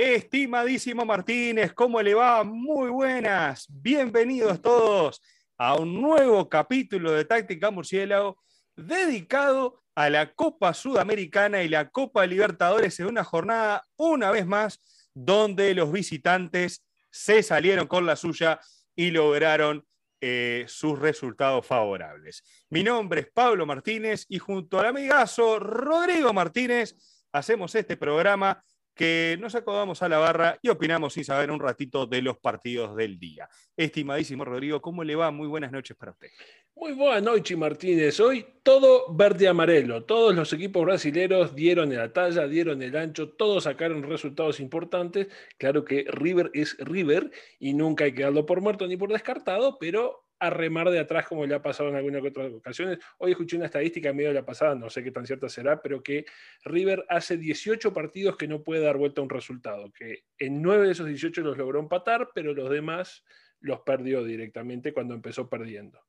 Estimadísimo Martínez, ¿cómo le va? Muy buenas. Bienvenidos todos a un nuevo capítulo de Táctica Murciélago dedicado a la Copa Sudamericana y la Copa Libertadores en una jornada, una vez más, donde los visitantes se salieron con la suya y lograron eh, sus resultados favorables. Mi nombre es Pablo Martínez y junto al amigazo Rodrigo Martínez hacemos este programa que nos acomodamos a la barra y opinamos sin saber un ratito de los partidos del día. Estimadísimo Rodrigo, ¿cómo le va? Muy buenas noches para usted. Muy buenas noches, Martínez. Hoy todo verde amarelo. Todos los equipos brasileños dieron la talla, dieron el ancho, todos sacaron resultados importantes. Claro que River es River y nunca hay que darlo por muerto ni por descartado, pero a remar de atrás como le ha pasado en algunas otras ocasiones. Hoy escuché una estadística medio de la pasada, no sé qué tan cierta será, pero que River hace 18 partidos que no puede dar vuelta a un resultado, que en 9 de esos 18 los logró empatar, pero los demás los perdió directamente cuando empezó perdiendo.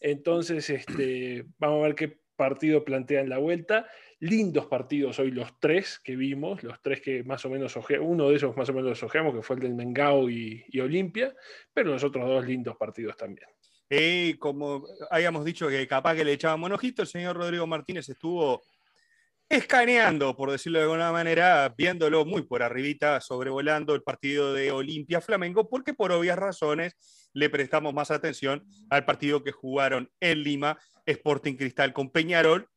Entonces, este, vamos a ver qué partido plantean la vuelta. Lindos partidos hoy los tres que vimos, los tres que más o menos ojeamos, uno de esos más o menos los ojeamos, que fue el del Mengao y, y Olimpia, pero los otros dos lindos partidos también. Y como habíamos dicho que capaz que le echaban ojito, el señor Rodrigo Martínez estuvo escaneando, por decirlo de alguna manera, viéndolo muy por arribita, sobrevolando el partido de Olimpia Flamengo, porque por obvias razones le prestamos más atención al partido que jugaron en Lima, Sporting Cristal con Peñarol,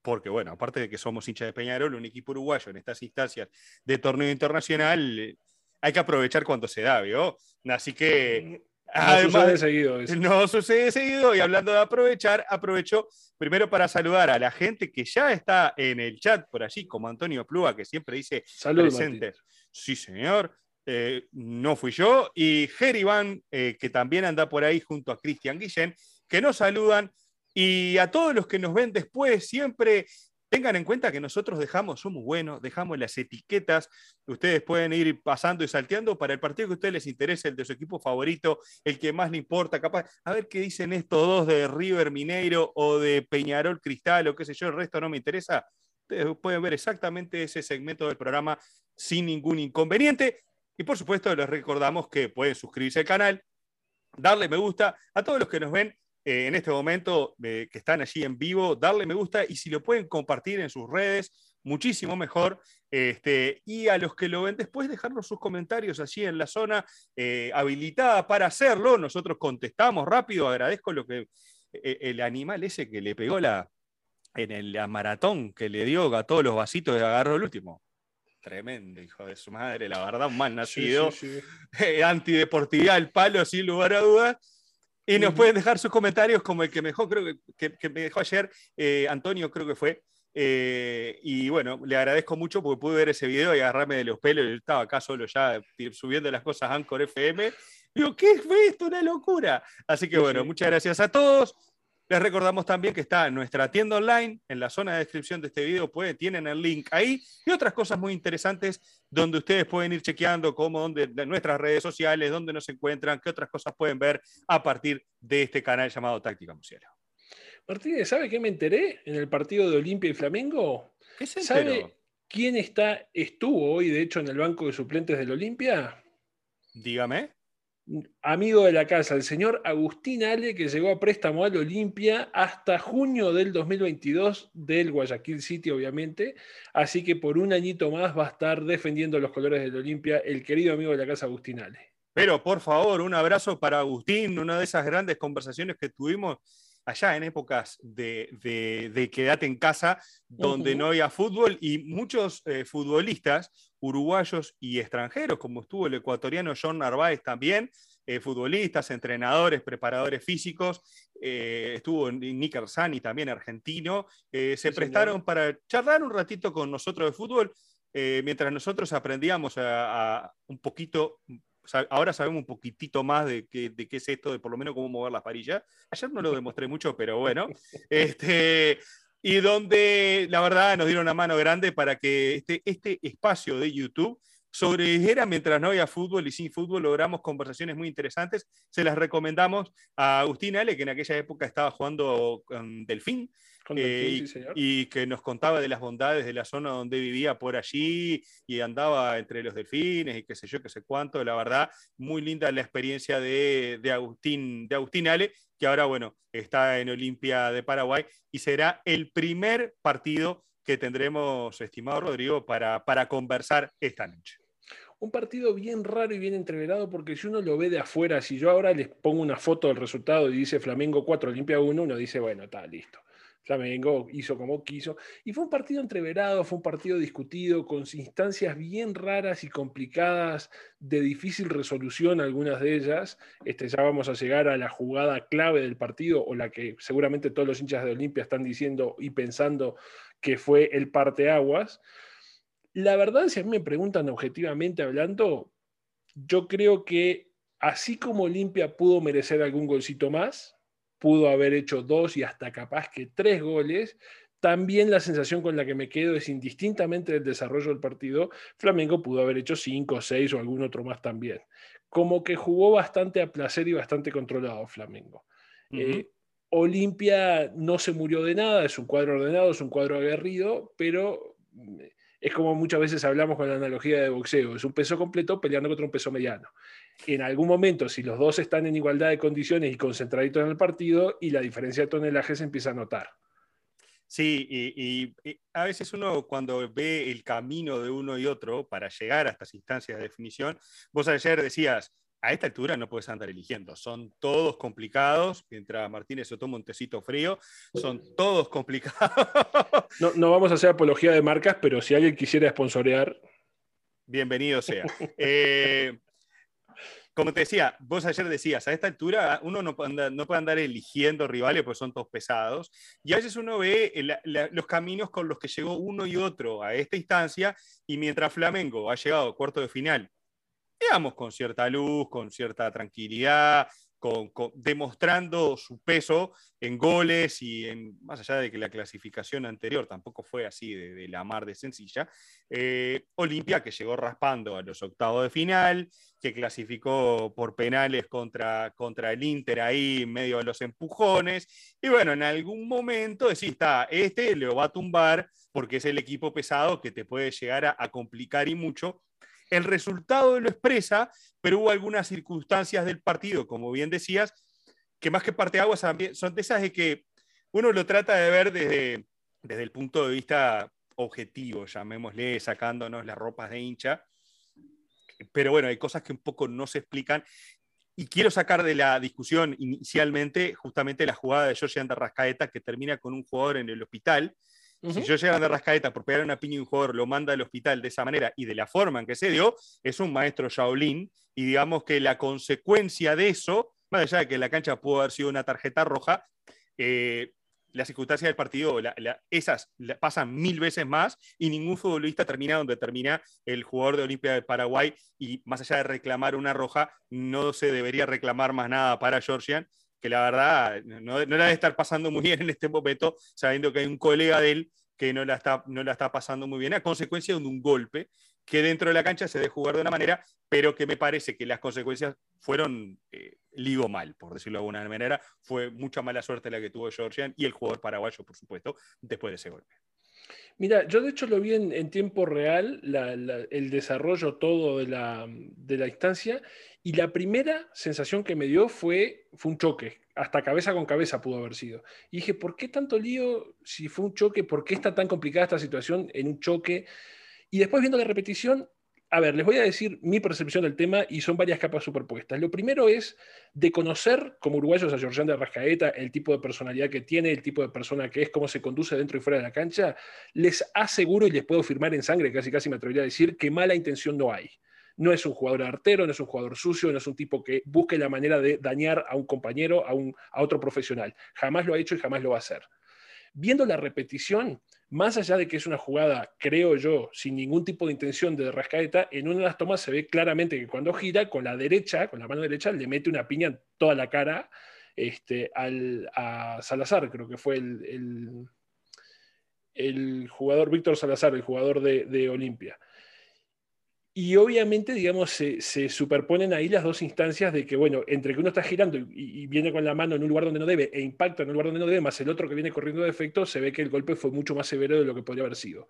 porque bueno, aparte de que somos hinchas de Peñarol, un equipo uruguayo en estas instancias de torneo internacional, hay que aprovechar cuando se da, ¿vio? Así que no sucede seguido. No sucede seguido y hablando de aprovechar, aprovecho primero para saludar a la gente que ya está en el chat por allí, como Antonio Plúa, que siempre dice presente. Sí, señor. Eh, no fui yo. Y Van, eh, que también anda por ahí junto a Cristian Guillén, que nos saludan. Y a todos los que nos ven después, siempre Tengan en cuenta que nosotros dejamos, somos buenos, dejamos las etiquetas. Ustedes pueden ir pasando y salteando para el partido que a ustedes les interese, el de su equipo favorito, el que más le importa, capaz. A ver qué dicen estos dos de River Mineiro o de Peñarol Cristal o qué sé yo, el resto no me interesa. Ustedes pueden ver exactamente ese segmento del programa sin ningún inconveniente. Y por supuesto, les recordamos que pueden suscribirse al canal, darle me gusta a todos los que nos ven eh, en este momento eh, que están allí en vivo, darle me gusta y si lo pueden compartir en sus redes, muchísimo mejor. Este, y a los que lo ven después, dejarnos sus comentarios allí en la zona eh, habilitada para hacerlo. Nosotros contestamos rápido. Agradezco lo que el animal ese que le pegó la, en la maratón, que le dio a todos los vasitos y agarró el último. Tremendo, hijo de su madre, la verdad, un mal nacido. Antideportividad al palo, sin lugar a dudas. Y nos pueden dejar sus comentarios como el que me dejó, creo que, me dejó ayer, eh, Antonio creo que fue. Eh, y bueno, le agradezco mucho porque pude ver ese video y agarrarme de los pelos. Yo estaba acá solo ya subiendo las cosas a Anchor FM. Digo, ¿qué fue esto? Una locura. Así que bueno, muchas gracias a todos. Les recordamos también que está en nuestra tienda online, en la zona de descripción de este video, pueden, tienen el link ahí y otras cosas muy interesantes donde ustedes pueden ir chequeando como donde, de nuestras redes sociales, dónde nos encuentran, qué otras cosas pueden ver a partir de este canal llamado Táctica Musiela. Martínez, ¿sabe qué me enteré en el partido de Olimpia y Flamengo? ¿Qué se ¿Sabe quién está, estuvo hoy, de hecho, en el banco de suplentes del Olimpia? Dígame amigo de la casa, el señor Agustín Ale, que llegó a préstamo al Olimpia hasta junio del 2022 del Guayaquil City, obviamente. Así que por un añito más va a estar defendiendo los colores del Olimpia el querido amigo de la casa, Agustín Ale. Pero por favor, un abrazo para Agustín, una de esas grandes conversaciones que tuvimos allá en épocas de, quedate en casa, donde no había fútbol y muchos eh, futbolistas uruguayos y extranjeros, como estuvo el ecuatoriano John Narváez también, eh, futbolistas, entrenadores, preparadores físicos, eh, estuvo Nick Arzani también argentino, se prestaron para charlar un ratito con nosotros de fútbol, mientras nosotros aprendíamos a un poquito ahora sabemos un poquitito más de qué, de qué es esto, de por lo menos cómo mover las varillas. Ayer no lo demostré mucho, pero bueno. Este, y donde la verdad nos dieron una mano grande para que este, este espacio de YouTube sobreviviera mientras no había fútbol y sin fútbol logramos conversaciones muy interesantes. Se las recomendamos a Agustín Ale, que en aquella época estaba jugando con Delfín, Eh, y, que nos contaba de las bondades de la zona donde vivía por allí y andaba entre los delfines y qué sé yo, qué sé cuánto. La verdad, muy linda la experiencia de, Agustín, de Agustín Ale, que ahora, bueno, está en Olimpia de Paraguay y será el primer partido que tendremos, estimado Rodrigo, para, para conversar esta noche un partido bien raro y bien entreverado porque si uno lo ve de afuera, si yo ahora les pongo una foto del resultado y dice Flamengo 4, Olimpia 1, uno dice, bueno, está listo. Flamengo hizo como quiso. Y fue un partido entreverado, fue un partido discutido, con instancias bien raras y complicadas, de difícil resolución, algunas de ellas. Este, ya vamos a llegar a la jugada clave del partido, o la que seguramente todos los hinchas de Olimpia están diciendo y pensando que fue el parteaguas. La verdad, si a mí me preguntan objetivamente hablando, yo creo que así como Olimpia pudo merecer algún golcito más, pudo haber hecho dos y hasta capaz que tres goles. También la sensación con la que me quedo es indistintamente del desarrollo del partido, Flamengo pudo haber hecho cinco, seis o algún otro más también. Como que jugó bastante a placer y bastante controlado Flamengo. Eh, Olimpia no se murió de nada, es un cuadro ordenado, es un cuadro aguerrido, pero mm, es como muchas veces hablamos con la analogía de boxeo, es un peso completo peleando contra un peso mediano en algún momento, si los dos están en igualdad de condiciones y concentraditos en el partido, y la diferencia de tonelaje se empieza a notar. Sí, y, a veces uno cuando ve el camino de uno y otro para llegar a estas instancias de definición, vos ayer decías, a esta altura no puedes andar eligiendo, son todos complicados, mientras Martínez se toma un tecito frío, son todos complicados. No, no vamos a hacer apología de marcas, pero si alguien quisiera sponsorear... Bienvenido sea. Eh, como te decía, vos ayer decías, a esta altura uno no puede andar, no puede andar eligiendo rivales porque son todos pesados. Y a veces uno ve los caminos con los que llegó uno y otro a esta instancia y mientras Flamengo ha llegado a cuarto de final, digamos, con cierta luz, con cierta tranquilidad, demostrando su peso en goles y más allá de que la clasificación anterior tampoco fue así de, la mar de sencilla, eh, Olimpia que llegó raspando a los octavos de final, que clasificó por penales contra, contra el Inter ahí en medio de los empujones, y bueno, en algún momento decís, está, este le va a tumbar porque es el equipo pesado que te puede llegar a complicar y mucho, el resultado lo expresa, pero hubo algunas circunstancias del partido, como bien decías, que más que parte aguas son de esas de que uno lo trata de ver desde, desde el punto de vista objetivo, llamémosle, sacándonos las ropas de hincha. Pero bueno, hay cosas que un poco no se explican. Y quiero sacar de la discusión inicialmente justamente la jugada de Jorge Rascaeta que termina con un jugador en el hospital, si yo llego de rascaeta por pegar una piña y un jugador lo manda al hospital de esa manera y de la forma en que se dio, es un maestro Shaolin. Y digamos que la consecuencia de eso, más allá de que la cancha pudo haber sido una tarjeta roja, eh, las circunstancias del partido, esas pasan mil veces más y ningún futbolista termina donde termina el jugador de Olimpia de Paraguay y más allá de reclamar una roja, no se debería reclamar más nada para Georgian que la verdad no, no la estar pasando muy bien en este momento, sabiendo que hay un colega de él que no la está, no la está pasando muy bien a consecuencia de un golpe que dentro de la cancha se debe jugar de una manera, pero que me parece que las consecuencias fueron eh, ligo mal, por decirlo de alguna manera. Fue mucha mala suerte la que tuvo Georgian y el jugador paraguayo, por supuesto, después de ese golpe. Mira, yo de hecho lo vi en, tiempo real, el desarrollo todo de la, de la, instancia, y la primera sensación que me dio fue, fue un choque, hasta cabeza con cabeza pudo haber sido. Y dije, ¿por qué tanto lío si fue un choque? ¿Por qué está tan complicada esta situación en un choque? Y después viendo la repetición, a ver, les voy a decir mi percepción del tema y son varias capas superpuestas. Lo primero es de conocer como uruguayos a Georgian de Rascaeta, el tipo de personalidad que tiene, el tipo de persona que es, cómo se conduce dentro y fuera de la cancha. Les aseguro y les puedo firmar en sangre, casi casi me atrevería a decir, que mala intención no hay. No es un jugador artero, no es un jugador sucio, no es un tipo que busque la manera de dañar a un compañero, a, un, a otro profesional. Jamás lo ha hecho y jamás lo va a hacer. Viendo la repetición, más allá de que es una jugada, creo yo, sin ningún tipo de intención de Rascaeta, en una de las tomas se ve claramente que cuando gira con la derecha, con la mano derecha, le mete una piña en toda la cara este, al, a Salazar, creo que fue el, el, jugador Víctor Salazar, el jugador de, de Olimpia. Y obviamente, digamos, se, superponen ahí las dos instancias de que, bueno, entre que uno está girando y, viene con la mano en un lugar donde no debe e impacta en un lugar donde no debe, más el otro que viene corriendo de efecto, se ve que el golpe fue mucho más severo de lo que podría haber sido.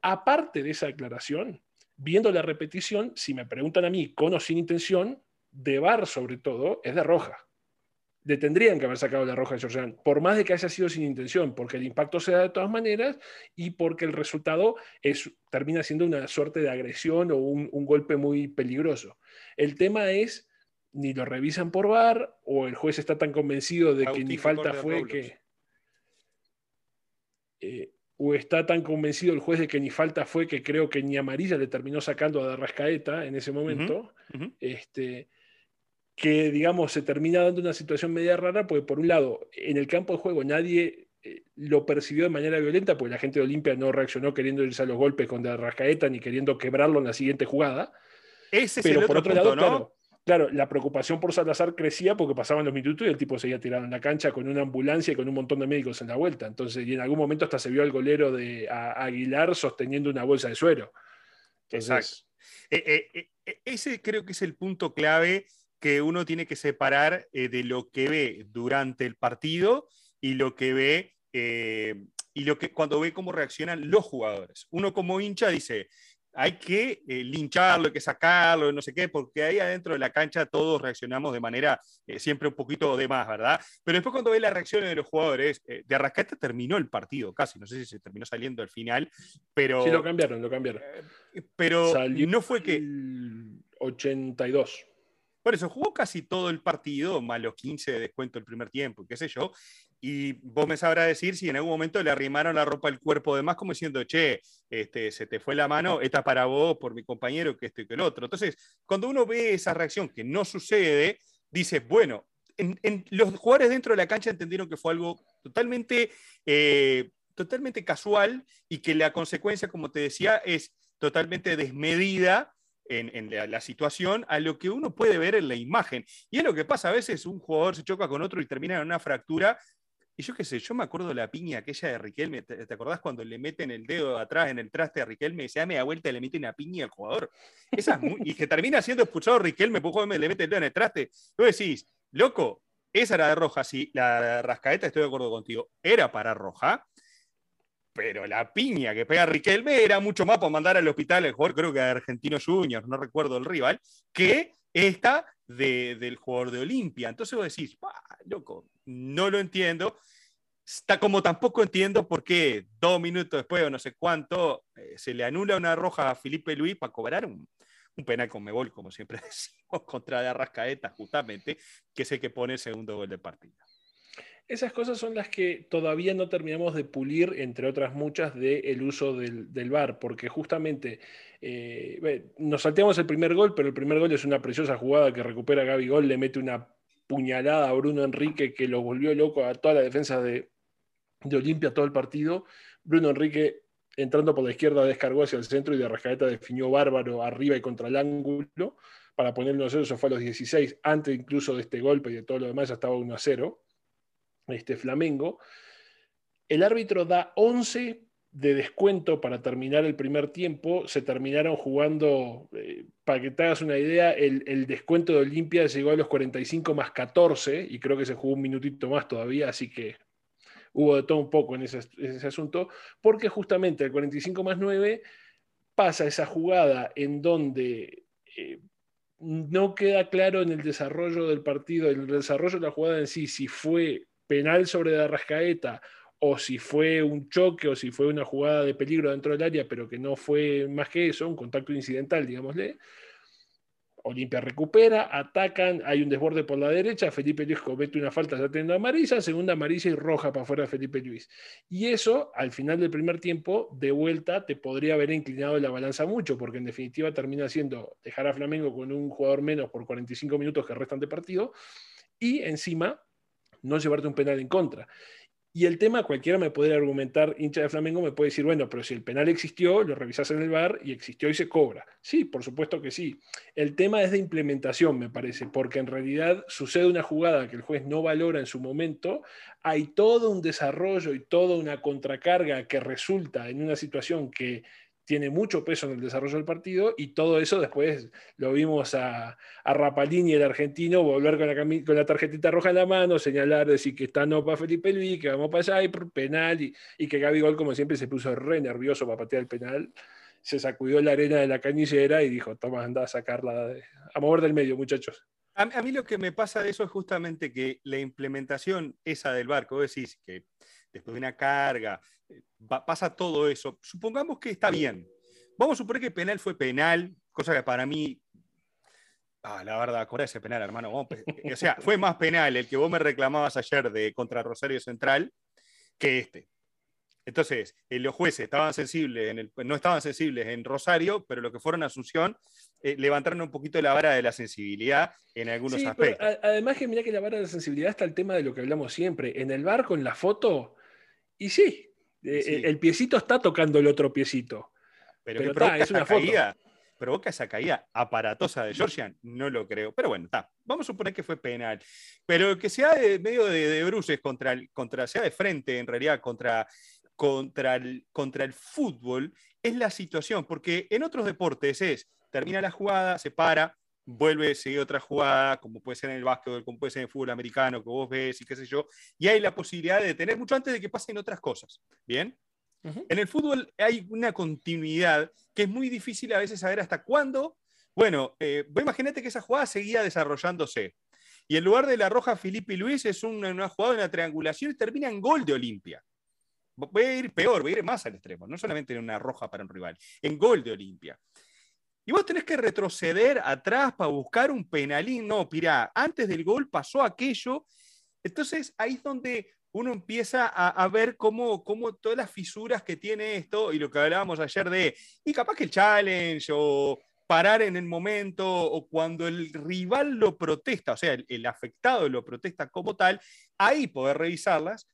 Aparte de esa aclaración, viendo la repetición, si me preguntan a mí con o sin intención, de bar sobre todo, es de roja le tendrían que haber sacado la roja de Georgian, por más de que haya sido sin intención, porque el impacto se da de todas maneras y porque el resultado es, termina siendo una suerte de agresión o un, golpe muy peligroso. El tema es, ni lo revisan por VAR o el juez está tan convencido de que ni falta fue que... Eh, o está tan convencido el juez de que ni falta fue que creo que ni amarilla le terminó sacando a Rascaeta en ese momento. este, que, digamos, se termina dando una situación media rara, porque por un lado, en el campo de juego nadie eh, lo percibió de manera violenta, porque la gente de Olimpia no reaccionó queriendo irse a los golpes con la rascaeta ni queriendo quebrarlo en la siguiente jugada. Ese es Pero por otro lado, claro, claro, la preocupación por Salazar crecía porque pasaban los minutos y el tipo seguía tirado en la cancha con una ambulancia y con un montón de médicos en la vuelta. Entonces, y en algún momento hasta se vio al golero de Aguilar sosteniendo una bolsa de suero. Exacto. Eh, eh, ese creo que es el punto clave que uno tiene que separar eh, de lo que ve durante el partido y lo que ve eh, y lo que cuando ve cómo reaccionan los jugadores. Uno como hincha dice, hay que eh, lincharlo, hay que sacarlo, no sé qué, porque ahí adentro de la cancha todos reaccionamos de manera siempre un poquito de más, ¿verdad? Pero después cuando ve las reacciones de los jugadores, de Arrascaeta terminó el partido casi, no sé si se terminó saliendo al final, pero... Sí, lo cambiaron, lo cambiaron. pero no fue que... 82. Por eso jugó casi todo el partido, más los 15 de descuento el primer tiempo, qué sé yo. Y vos me sabrás decir si en algún momento le arrimaron la ropa al cuerpo de más, como diciendo, che, este, se te fue la mano, esta para vos, por mi compañero, que esto y que el otro. Entonces, cuando uno ve esa reacción que no sucede, dice, bueno, en, los jugadores dentro de la cancha entendieron que fue algo totalmente, eh, totalmente casual y que la consecuencia, como te decía, es totalmente desmedida en, la, situación a lo que uno puede ver en la imagen. Y es lo que pasa a veces, un jugador se choca con otro y termina en una fractura. Y yo qué sé, yo me acuerdo la piña aquella de Riquelme, ¿te, acordás cuando le meten el dedo atrás en el traste a Riquelme y se da vuelta y le meten una piña al jugador? Esa y que termina siendo expulsado Riquelme, pues le mete el dedo en el traste. Tú decís, loco, esa era de roja, sí, la rascaeta, estoy de acuerdo contigo, era para roja, pero la piña que pega Riquelme era mucho más para mandar al hospital el jugador, creo que a Argentino Juniors, no recuerdo el rival, que esta del jugador de Olimpia. Entonces vos decís, loco, no lo entiendo. Está como tampoco entiendo por qué dos minutos después o no sé cuánto eh, se le anula una roja a Felipe Luis para cobrar un, penal con Mebol, como siempre decimos, contra de Arrascaeta, justamente, que es el que pone el segundo gol del partido. Esas cosas son las que todavía no terminamos de pulir, entre otras muchas, del uso del, del VAR, porque justamente eh, nos salteamos el primer gol, pero el primer gol es una preciosa jugada que recupera Gaby Gol, le mete una puñalada a Bruno Enrique que lo volvió loco a toda la defensa de, de Olimpia todo el partido. Bruno Enrique entrando por la izquierda descargó hacia el centro y de Rascaeta definió bárbaro arriba y contra el ángulo para ponerlo a 0, eso fue a los 16, antes incluso de este golpe y de todo lo demás ya estaba 1 a 0 este Flamengo. El árbitro da 11 de descuento para terminar el primer tiempo. Se terminaron jugando, eh, para que te hagas una idea, el, descuento de Olimpia llegó a los 45 más 14 y creo que se jugó un minutito más todavía, así que hubo de todo un poco en ese, asunto, porque justamente el 45 más 9 pasa esa jugada en donde eh, no queda claro en el desarrollo del partido, en el desarrollo de la jugada en sí, si fue penal sobre la rascaeta o si fue un choque o si fue una jugada de peligro dentro del área, pero que no fue más que eso, un contacto incidental, digámosle. Olimpia recupera, atacan, hay un desborde por la derecha, Felipe Luis comete una falta ya teniendo amarilla, segunda amarilla y roja para afuera de Felipe Luis. Y eso, al final del primer tiempo, de vuelta, te podría haber inclinado la balanza mucho, porque en definitiva termina siendo dejar a Flamengo con un jugador menos por 45 minutos que restan de partido, y encima no llevarte un penal en contra. Y el tema, cualquiera me puede argumentar, hincha de Flamengo, me puede decir, bueno, pero si el penal existió, lo revisas en el bar y existió y se cobra. Sí, por supuesto que sí. El tema es de implementación, me parece, porque en realidad sucede una jugada que el juez no valora en su momento, hay todo un desarrollo y toda una contracarga que resulta en una situación que tiene mucho peso en el desarrollo del partido y todo eso después lo vimos a, a Rapalini, el argentino, volver con la, con la tarjetita roja en la mano, señalar, decir que está no para Felipe Luis, que vamos para allá y penal y, y que Gaby Gol como siempre se puso re nervioso para patear el penal, se sacudió la arena de la canillera y dijo, toma, anda a sacarla, a mover del medio muchachos. A, mí lo que me pasa de eso es justamente que la implementación esa del barco, decís que después de una carga, eh, pasa todo eso. Supongamos que está bien. Vamos a suponer que penal fue penal, cosa que para mí, ah, la verdad, con ese penal, hermano. o sea, fue más penal el que vos me reclamabas ayer de contra Rosario Central que este. Entonces, eh, los jueces estaban sensibles en el, no estaban sensibles en Rosario, pero lo que fueron a Asunción eh, levantaron un poquito la vara de la sensibilidad en algunos aspectos. además que mira que la vara de la sensibilidad está el tema de lo que hablamos siempre. En el barco, en la foto, y sí, eh, el piecito está tocando el otro piecito. Pero, provoca es una caída, provoca esa caída aparatosa de Georgian, no lo creo. Pero bueno, está. Vamos a suponer que fue penal. Pero que sea de medio de, de bruces contra, el, contra, sea de frente, en realidad, contra contra el, contra el fútbol es la situación, porque en otros deportes es, termina la jugada, se para, vuelve a seguir otra jugada, como puede ser en el básquetbol, como puede ser en el fútbol americano, que vos ves y qué sé yo, y hay la posibilidad de tener mucho antes de que pasen otras cosas. ¿Bien? En el fútbol hay una continuidad que es muy difícil a veces saber hasta cuándo. Bueno, eh, imagínate que esa jugada seguía desarrollándose. Y en lugar de la roja Felipe Luis es una, una jugada, una triangulación y termina en gol de Olimpia. Voy a ir peor, voy a ir más al extremo, no solamente en una roja para un rival, en gol de Olimpia. Y vos tenés que retroceder atrás para buscar un penalín. No, pirá, antes del gol pasó aquello. Entonces ahí es donde uno empieza a, ver cómo, cómo, todas las fisuras que tiene esto y lo que hablábamos ayer de, y capaz que el challenge o parar en el momento o cuando el rival lo protesta, o sea, el, el afectado lo protesta como tal, ahí poder revisarlas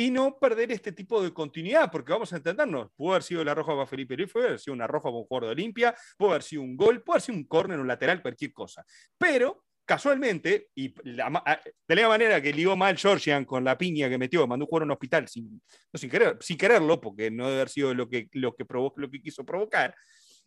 y no perder este tipo de continuidad, porque vamos a entendernos, pudo haber sido la roja para Felipe Luis, puede haber sido una roja para un jugador de Olimpia, puede haber sido un gol, puede haber sido un córner, un lateral, cualquier cosa. Pero casualmente, y de la manera que ligó mal Georgian con la piña que metió, mandó un jugador a un hospital sin, no, sin, querer, sin quererlo, porque no debe haber sido lo que, lo que, lo que quiso provocar,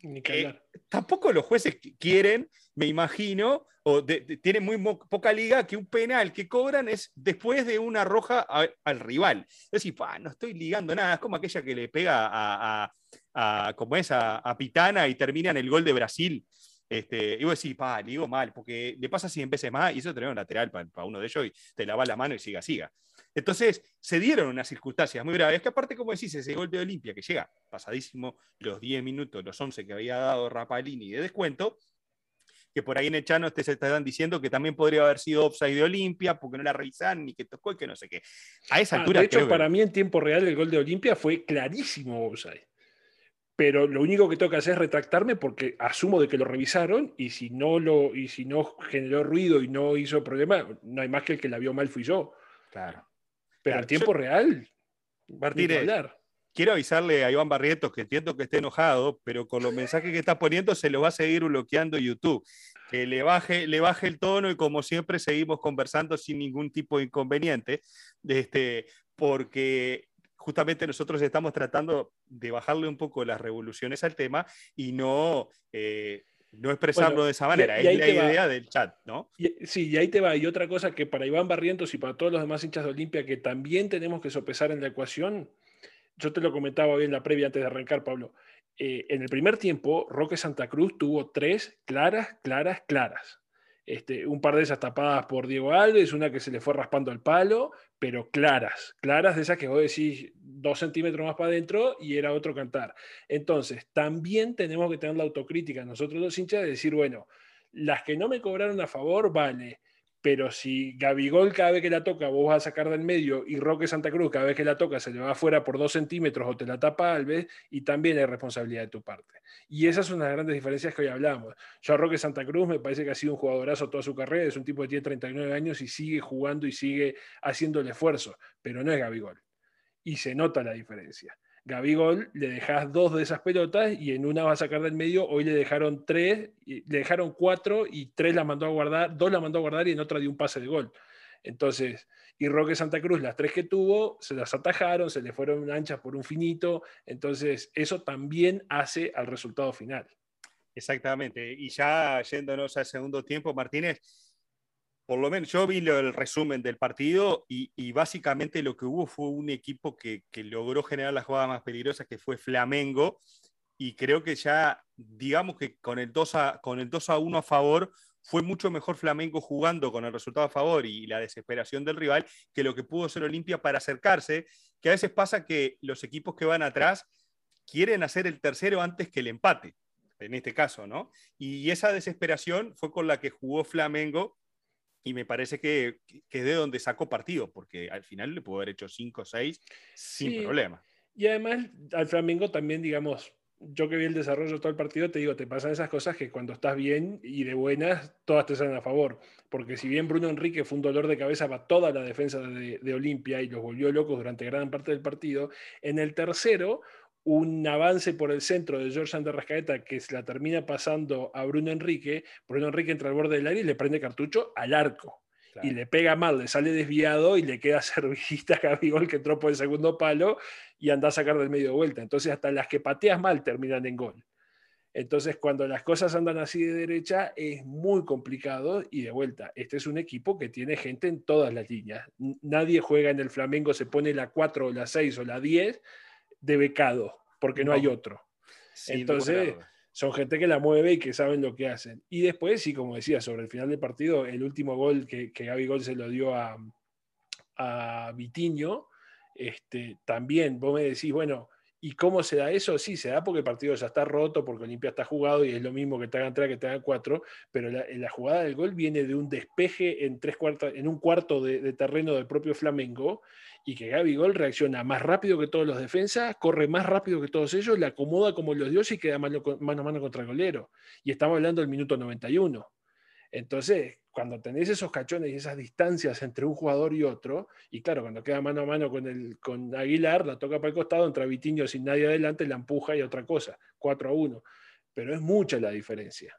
eh, tampoco los jueces quieren, me imagino, o tienen muy poca liga, que un penal que cobran es después de una roja al rival. Es decir, no estoy ligando nada, es como aquella que le pega a, a, como es, a, Pitana y termina en el gol de Brasil. Este, y vos decís, pa, ligo mal, porque le pasa 100 veces más y eso te un lateral para uno de ellos y te lava la mano y siga, siga. Entonces, se dieron unas circunstancias muy graves, que aparte, como decís, ese gol de Olimpia que llega pasadísimo los 10 minutos, los 11 que había dado Rapalini de descuento, que por ahí en el Chano te se están diciendo que también podría haber sido offside de Olimpia, porque no la revisan ni que tocó y que no sé qué. A esa ah, altura. De hecho, para mí en tiempo real el gol de Olimpia fue clarísimo offside. Pero lo único que tengo que hacer es retractarme porque asumo de que lo revisaron y si no lo y si no generó ruido y no hizo problema, no hay más que el que la vio mal fui yo. Claro. Pero en tiempo real, Martínez, quiero avisarle a Iván Barrietos que entiendo que esté enojado, pero con los mensajes que está poniendo se lo va a seguir bloqueando YouTube. Que le baje, le baje el tono y como siempre seguimos conversando sin ningún tipo de inconveniente, este, porque justamente nosotros estamos tratando de bajarle un poco las revoluciones al tema y no eh, no expresarlo de esa manera, es la idea del chat, ¿no? sí, y ahí te va. Y otra cosa que para Iván Barrientos y para todos los demás hinchas de Olimpia que también tenemos que sopesar en la ecuación, yo te lo comentaba hoy en la previa antes de arrancar, Pablo. Eh, en el primer tiempo, Roque Santa Cruz tuvo tres claras, claras, claras. Este, un par de esas tapadas por Diego Alves, una que se le fue raspando el palo, pero claras, claras de esas que vos decís dos centímetros más para adentro y era otro cantar. Entonces, también tenemos que tener la autocrítica nosotros los hinchas de decir, bueno, las que no me cobraron a favor, vale, pero si Gabigol cada vez que la toca vos vas a sacar del medio y Roque Santa Cruz cada vez que la toca se le va afuera por dos centímetros o te la tapa Alves, y también hay responsabilidad de tu parte. Y esas son las grandes diferencias que hoy hablamos. Yo a Roque Santa Cruz me parece que ha sido un jugadorazo toda su carrera, es un tipo que tiene 39 años y sigue jugando y sigue haciendo el esfuerzo, pero no es Gabigol. Y se nota la diferencia. Gabigol le dejas dos de esas pelotas y en una va a sacar del medio. Hoy le dejaron tres, le dejaron cuatro y tres la mandó a guardar, dos la mandó a guardar y en otra dio un pase de gol. Entonces, y Roque Santa Cruz, las tres que tuvo, se las atajaron, se le fueron anchas por un finito. Entonces, eso también hace al resultado final. Exactamente. Y ya yéndonos al segundo tiempo, Martínez, por lo menos yo vi el resumen del partido y, básicamente lo que hubo fue un equipo que, logró generar las jugadas más peligrosas, que fue Flamengo, y creo que ya, digamos que con el 2 a, con el 2 a 1 a favor, fue mucho mejor Flamengo jugando con el resultado a favor y la desesperación del rival que lo que pudo ser Olimpia para acercarse, que a veces pasa que los equipos que van atrás quieren hacer el tercero antes que el empate, en este caso, ¿no? Y esa desesperación fue con la que jugó Flamengo y me parece que, que es de donde sacó partido, porque al final le pudo haber hecho 5 o 6 sin problema. Y además al Flamengo también, digamos, yo que vi el desarrollo de todo el partido, te digo, te pasan esas cosas que cuando estás bien y de buenas, todas te salen a favor. Porque si bien Bruno Enrique fue un dolor de cabeza para toda la defensa de, de Olimpia y los volvió locos durante gran parte del partido, en el tercero un avance por el centro de George Sander Rascaeta que se la termina pasando a Bruno Enrique. Bruno Enrique entra al borde del área y le prende cartucho al arco. Y le pega mal, le sale desviado y le queda servillista a Gabigol que entró por el segundo palo y anda a sacar del medio de vuelta. Entonces, hasta las que pateas mal terminan en gol. Entonces, cuando las cosas andan así de derecha, es muy complicado y de vuelta. Este es un equipo que tiene gente en todas las líneas. Nadie juega en el Flamengo, se pone la 4 o la 6 o la 10 de becado, porque no, hay otro. Entonces, son gente que la mueve y que saben lo que hacen. Y después, sí, como decía, sobre el final del partido, el último gol que, que Gaby Gol se lo dio a, a Vitiño, este, también vos me decís, bueno, ¿y cómo se da eso? Sí, se da porque el partido ya está roto, porque Olimpia está jugado y es lo mismo que te hagan tres que te hagan cuatro, pero la, la jugada del gol viene de un despeje en, tres cuartos, en un cuarto de, de terreno del propio Flamengo y que Gaby Gol reacciona más rápido que todos los defensas, corre más rápido que todos ellos, le acomoda como los dioses y queda mano, mano a mano contra el golero. Y estamos hablando del minuto 91. Entonces, cuando tenés esos cachones y esas distancias entre un jugador y otro, y claro, cuando queda mano a mano con, el, con Aguilar, la toca para el costado, entra Vitiño sin nadie adelante, la empuja y otra cosa, 4 a 1. Pero es mucha la diferencia.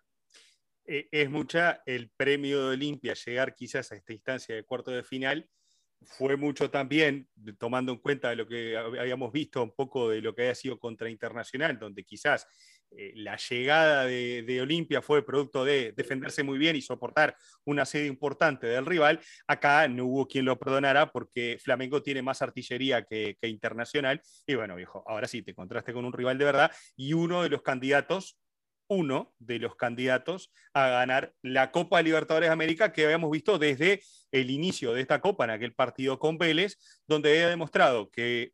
Eh, es mucha el premio de Olimpia llegar quizás a esta instancia de cuarto de final fue mucho también, tomando en cuenta lo que habíamos visto un poco de lo que había sido contra Internacional, donde quizás eh, la llegada de, Olimpia fue producto de defenderse muy bien y soportar una sede importante del rival. Acá no hubo quien lo perdonara porque Flamengo tiene más artillería que, que Internacional. Y bueno, viejo, ahora sí, te contraste con un rival de verdad y uno de los candidatos uno de los candidatos a ganar la Copa Libertadores de América que habíamos visto desde el inicio de esta Copa en aquel partido con Vélez, donde había demostrado que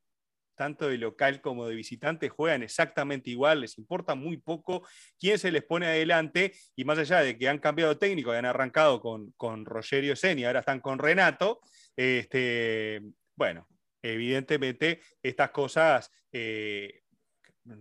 tanto de local como de visitante juegan exactamente igual, les importa muy poco quién se les pone adelante y más allá de que han cambiado técnico, han arrancado con, con Rogerio Seni, ahora están con Renato, este, bueno, evidentemente estas cosas eh,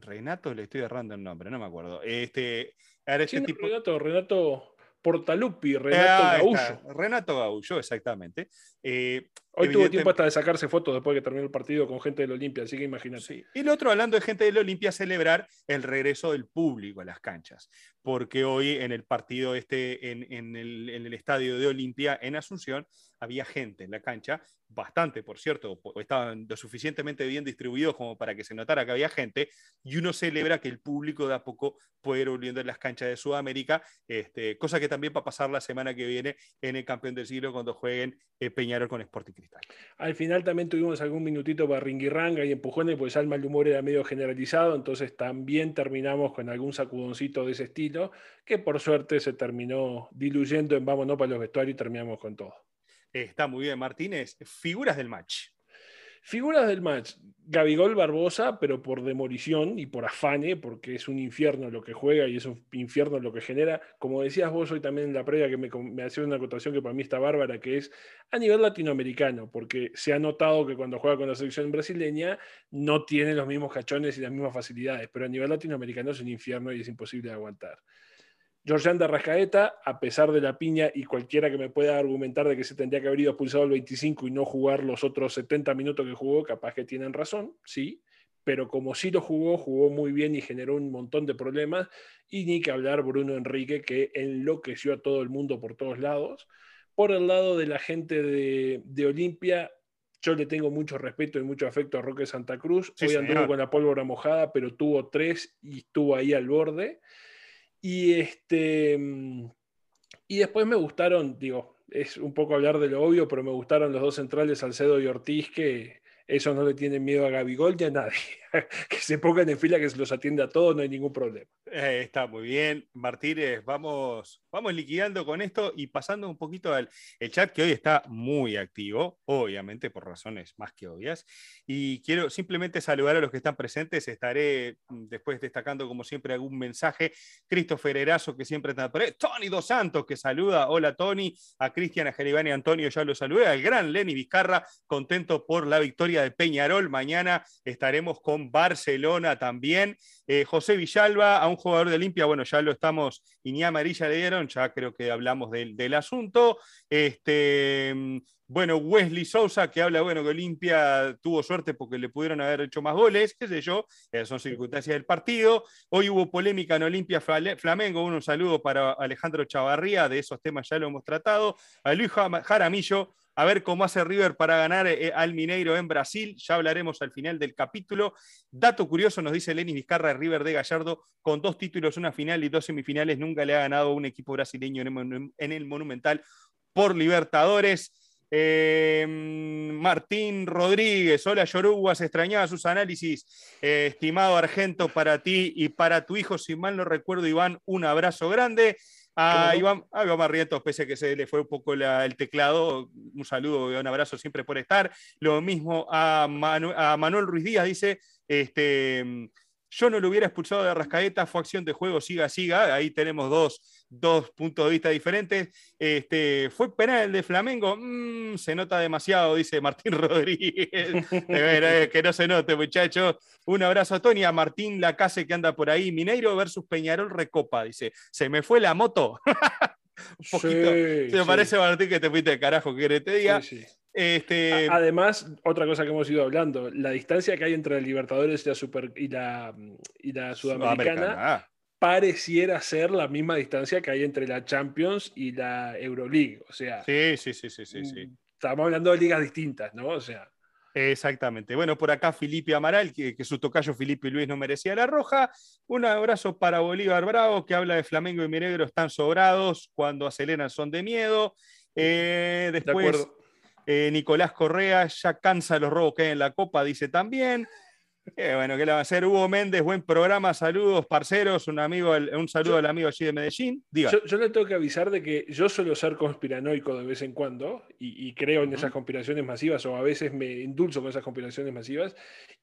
Renato, le estoy errando el nombre, no me acuerdo. Este, este tipo... Renato, Renato Portalupi, Renato Gaullo. Renato Gaullo, exactamente. Eh, Hoy tuvo tiempo hasta de sacarse fotos después de que terminó el partido con gente del Olimpia, así que imagínate. Y lo otro, hablando de gente del Olimpia, celebrar el regreso del público a las canchas, porque hoy en el partido este, en, en, el, en el estadio de Olimpia en Asunción, había gente en la cancha, bastante, por cierto, estaban lo suficientemente bien distribuidos como para que se notara que había gente, y uno celebra que el público de a poco puede ir volviendo en las canchas de Sudamérica, este, cosa que también va a pasar la semana que viene en el Campeón del Siglo cuando jueguen eh, Peñarol con Sporting Cristal. Al final también tuvimos algún minutito para ringirranga y empujones, pues ya el mal humor era medio generalizado, entonces también terminamos con algún sacudoncito de ese estilo, que por suerte se terminó diluyendo en vámonos para los vestuarios y terminamos con todo. Está muy bien, Martínez. Figuras del match. Figuras del match. Gabigol Barbosa, pero por demolición y por afane, porque es un infierno lo que juega y es un infierno lo que genera. Como decías vos hoy también en la previa, que me, me hacía una acotación que para mí está bárbara, que es a nivel latinoamericano, porque se ha notado que cuando juega con la selección brasileña no tiene los mismos cachones y las mismas facilidades, pero a nivel latinoamericano es un infierno y es imposible de aguantar. Georgian de Arrascaeta, a pesar de la piña y cualquiera que me pueda argumentar de que se tendría que haber ido expulsado el 25 y no jugar los otros 70 minutos que jugó, capaz que tienen razón, sí, pero como sí lo jugó, jugó muy bien y generó un montón de problemas. Y ni que hablar Bruno Enrique, que enloqueció a todo el mundo por todos lados, Por el lado de la gente de, de Olimpia, yo le tengo mucho respeto y mucho afecto a Roque Santa Cruz. Hoy anduvo con la pólvora mojada, pero tuvo tres y estuvo ahí al borde. Y este. Y después me gustaron, digo, es un poco hablar de lo obvio, pero me gustaron los dos centrales, Salcedo y Ortiz, que eso no le tienen miedo a Gabigol ni a nadie. que se pongan en fila, que se los atiende a todos, no hay ningún problema. Eh, está muy bien, Martínez. Vamos, vamos liquidando con esto y pasando un poquito al el chat que hoy está muy activo, obviamente por razones más que obvias. Y quiero simplemente saludar a los que están presentes. Estaré mm, después destacando, como siempre, algún mensaje. Christopher Erazo, que siempre está por ahí. Tony Dos Santos, que saluda. Hola, Tony. A Cristian, a y Antonio, ya lo saludé. Al gran Lenny Vizcarra, contento por la victoria de Peñarol. Mañana estaremos con Barcelona también. Eh, José Villalba, a un jugador de Olimpia, bueno, ya lo estamos, ni amarilla le dieron, ya creo que hablamos del, del asunto. Este, bueno, Wesley Sousa, que habla, bueno, que Olimpia tuvo suerte porque le pudieron haber hecho más goles, qué sé yo, son circunstancias del partido. Hoy hubo polémica en Olimpia Flamengo, un saludo para Alejandro Chavarría, de esos temas ya lo hemos tratado. A Luis Jaramillo, a ver cómo hace River para ganar eh, al Mineiro en Brasil. Ya hablaremos al final del capítulo. Dato curioso, nos dice Lenis Vizcarra, River de Gallardo, con dos títulos, una final y dos semifinales, nunca le ha ganado un equipo brasileño en el Monumental por Libertadores. Em, Martín Rodríguez, hola Yoruguas, extrañaba sus análisis. Eh, estimado Argento, para ti y para tu hijo, si mal no recuerdo, Iván, un abrazo grande. A Iván, a Iván Marrientos, pese a que se le fue un poco el teclado, un saludo y un abrazo siempre por estar. Lo mismo a, a Manuel Ruiz Díaz, dice, este, yo no lo hubiera expulsado de Rascaeta, fue acción de juego, siga, siga. Ahí tenemos dos, puntos de vista diferentes. Este, ¿Fue penal el de Flamengo? Mm, se nota demasiado, dice Martín Rodríguez. Eh, que no se note, muchachos. Un abrazo a Tony, a Martín Lacase que anda por ahí. Mineiro versus Peñarol Recopa, dice. Se me fue la moto. Un poquito. me parece, Martín, que te fuiste de carajo, que te diga. Este... Además, otra cosa que hemos ido hablando, la distancia que hay entre la Libertadores y la, Super, y la, y la Sudamericana pareciera ser la misma distancia que hay entre la Champions y la Euroleague. O sea, sí, sí, sí, sí, sí, sí. Estamos hablando de ligas distintas, ¿no? O sea. Exactamente. Bueno, por acá Felipe Amaral, que, que, su tocayo Felipe Luis no merecía la roja. Un abrazo para Bolívar Bravo, que habla de Flamengo y Mineiro están sobrados, cuando aceleran son de miedo. Eh, después, eh, Nicolás Correa ya cansa los robos que hay en la Copa, dice también. bueno, ¿qué le va a hacer? Hugo Méndez, buen programa, saludos, parceros, un amigo, un saludo al amigo allí de Medellín. Yo, le tengo que avisar de que yo suelo ser conspiranoico de vez en cuando y, creo en esas conspiraciones masivas o a veces me indulzo con esas conspiraciones masivas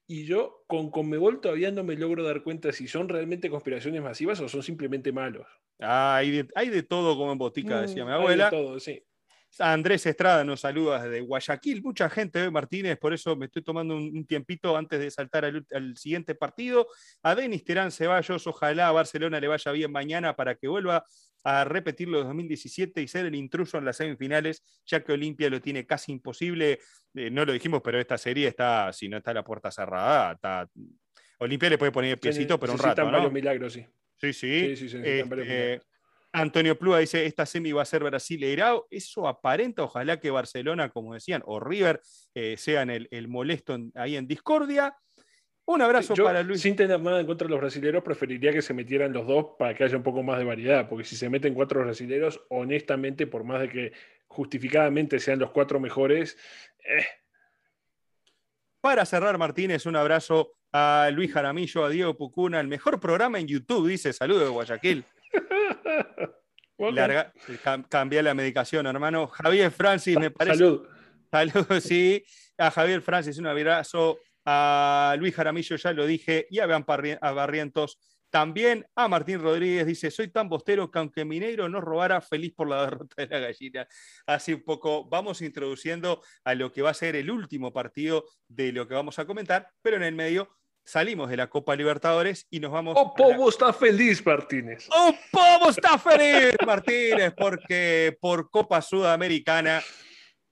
y yo con Conmebol todavía no me logro dar cuenta si son realmente conspiraciones masivas o son simplemente malos. Ah, hay de, todo como en botica, decía mi abuela. Hay de todo, sí. Andrés Estrada nos saluda desde Guayaquil, mucha gente, ¿eh? Martínez, por eso me estoy tomando un, tiempito antes de saltar al, siguiente partido. A Denis Terán Ceballos, ojalá a Barcelona le vaya bien mañana para que vuelva a repetirlo de 2017 y ser el intruso en las semifinales, ya que Olimpia lo tiene casi imposible. Eh, no lo dijimos, pero esta serie está, si no está la puerta cerrada, está... Olimpia le puede poner el piecito, pero un rato. ¿no? milagros, sí. Sí, sí. sí, sí, sí Antonio Plúa dice, esta semi va a ser Brasil Irao. Eso aparenta, ojalá que Barcelona, como decían, o River eh, sean el, molesto ahí en discordia. Un abrazo para Luis. Sin tener nada en contra de los brasileños, preferiría que se metieran los dos para que haya un poco más de variedad, porque si se meten cuatro brasileños, honestamente, por más de que justificadamente sean los cuatro mejores... Eh. Para cerrar, Martínez, un abrazo a Luis Jaramillo, a Diego Pucuna, el mejor programa en YouTube, dice, saludos de Guayaquil. Larga, cambia la medicación, hermano. Javier Francis, me parece. Salud. Salud, sí. A Javier Francis, un abrazo. A Luis Jaramillo, ya lo dije. Y a, Barrientos también. A Martín Rodríguez dice: Soy tan bostero que aunque Mineiro nos robara, feliz por la derrota de la gallina. Así un poco vamos introduciendo a lo que va a ser el último partido de lo que vamos a comentar, pero en el medio salimos de la Copa Libertadores y nos vamos. ¡Oh, Pobo está feliz, Martínez! ¡Oh, Pobo está feliz, Martínez! Porque por Copa Sudamericana,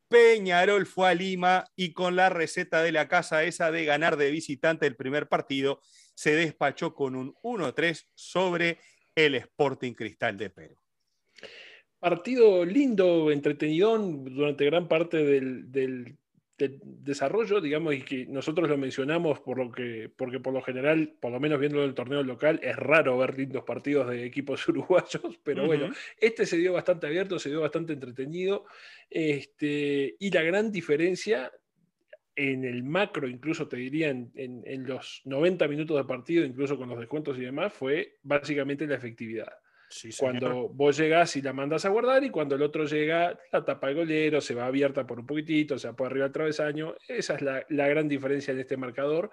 Peñarol fue a Lima y con la receta de la casa esa de ganar de visitante el primer partido, se despachó con un 1-3 sobre el Sporting Cristal de Perú. Partido lindo, entretenido durante gran parte del, desarrollo, digamos, y que nosotros lo mencionamos por lo que, porque por lo general, por lo menos viendo el torneo local, es raro ver lindos partidos de equipos uruguayos, pero bueno, este se dio bastante abierto, se dio bastante entretenido, este, y la gran diferencia en el macro, incluso te diría en, en, los 90 minutos de partido, incluso con los descuentos y demás, fue básicamente la efectividad. Cuando vos llegás y la mandas a guardar y cuando el otro llega, la tapa el golero, se va abierta por un poquitito, se va por arriba del travesaño. Esa es la, la, gran diferencia en este marcador,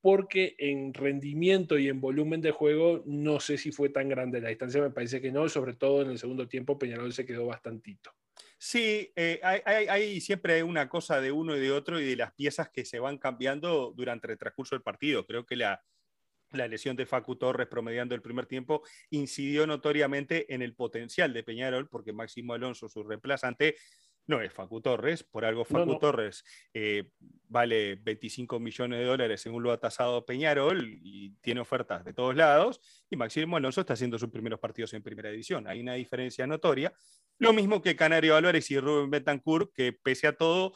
porque en rendimiento y en volumen de juego no sé si fue tan grande la distancia, me parece que no, sobre todo en el segundo tiempo Peñarol se quedó bastantito. Sí, eh, hay, siempre una cosa de uno y de otro y de las piezas que se van cambiando durante el transcurso del partido. Creo que la, la lesión de Facu Torres promediando el primer tiempo incidió notoriamente en el potencial de Peñarol, porque Máximo Alonso, su reemplazante, no es Facu Torres, por algo Facu Torres eh, vale 25 millones de dólares según lo ha tasado Peñarol y tiene ofertas de todos lados, y Máximo Alonso está haciendo sus primeros partidos en primera división. Hay una diferencia notoria. Lo mismo que Canario Álvarez y Rubén Betancourt, que pese a todo,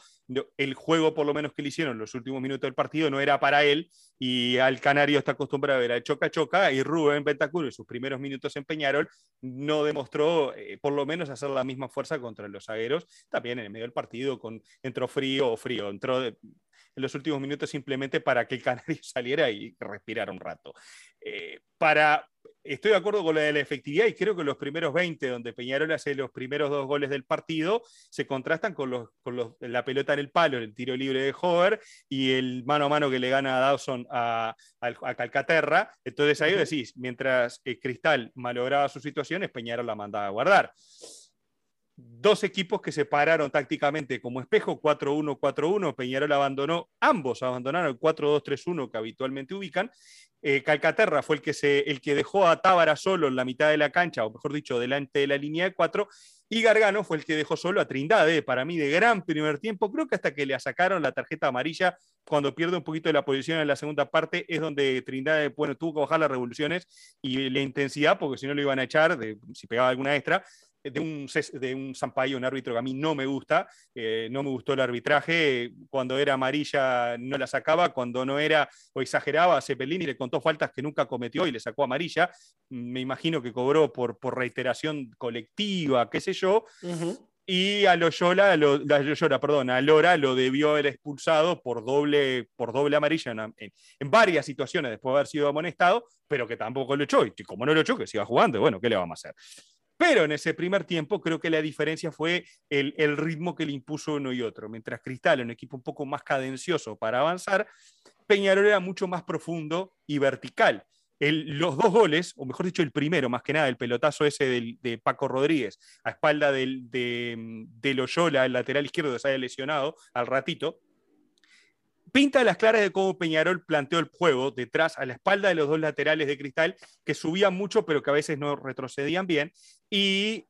el juego por lo menos que le hicieron los últimos minutos del partido no era para él, y al Canario está acostumbrado a ver a Choca Choca, y Rubén Betancourt en sus primeros minutos en Peñarol no demostró eh, por lo menos hacer la misma fuerza contra los zagueros también en el medio del partido, con, entró frío o frío, entró en los últimos minutos simplemente para que el Canario saliera y respirara un rato. Eh, para, estoy de acuerdo con la de la efectividad y creo que los primeros 20, donde Peñarol hace los primeros dos goles del partido, se contrastan con, los, con la pelota en el palo, el tiro libre de Hover y el mano a mano que le gana a Dawson a, Calcaterra. Entonces ahí decís, mientras el Cristal malograba sus situaciones, Peñarol la mandaba a guardar dos equipos que se pararon tácticamente como espejo, 4-1-4-1, Peñarol abandonó, ambos abandonaron el 4-2-3-1 que habitualmente ubican. Eh, Calcaterra fue el que, se, el que dejó a Tábara solo en la mitad de la cancha, o mejor dicho, delante de la línea de cuatro, y Gargano fue el que dejó solo a Trindade, para mí de gran primer tiempo, creo que hasta que le sacaron la tarjeta amarilla, cuando pierde un poquito de la posición en la segunda parte, es donde Trindade, bueno, tuvo que bajar las revoluciones y la intensidad, porque si no lo iban a echar, de, si pegaba alguna extra, de un, de un Sampaio, un árbitro que a mí no me gusta, eh, no me gustó el arbitraje, cuando era amarilla no la sacaba, cuando no era o exageraba, Cepelini le contó faltas que nunca cometió y le sacó amarilla, me imagino que cobró por, por reiteración colectiva, qué sé yo, y a Loyola, lo, Loyola, perdón, a Lora lo debió haber expulsado por doble, por doble amarilla en, en, varias situaciones después de haber sido amonestado, pero que tampoco lo echó, y como no lo echó, que siga jugando, bueno, ¿qué le vamos a hacer? Pero en ese primer tiempo creo que la diferencia fue el, ritmo que le impuso uno y otro. Mientras Cristal, un equipo un poco más cadencioso para avanzar, Peñarol era mucho más profundo y vertical. los dos goles, o mejor dicho, el primero, más que nada, el pelotazo ese de Paco Rodríguez a espalda del, de, de Loyola, el lateral izquierdo que se haya lesionado al ratito, pinta las claras de cómo Peñarol planteó el juego detrás, a la espalda de los dos laterales de Cristal, que subían mucho, pero que a veces no retrocedían bien. Y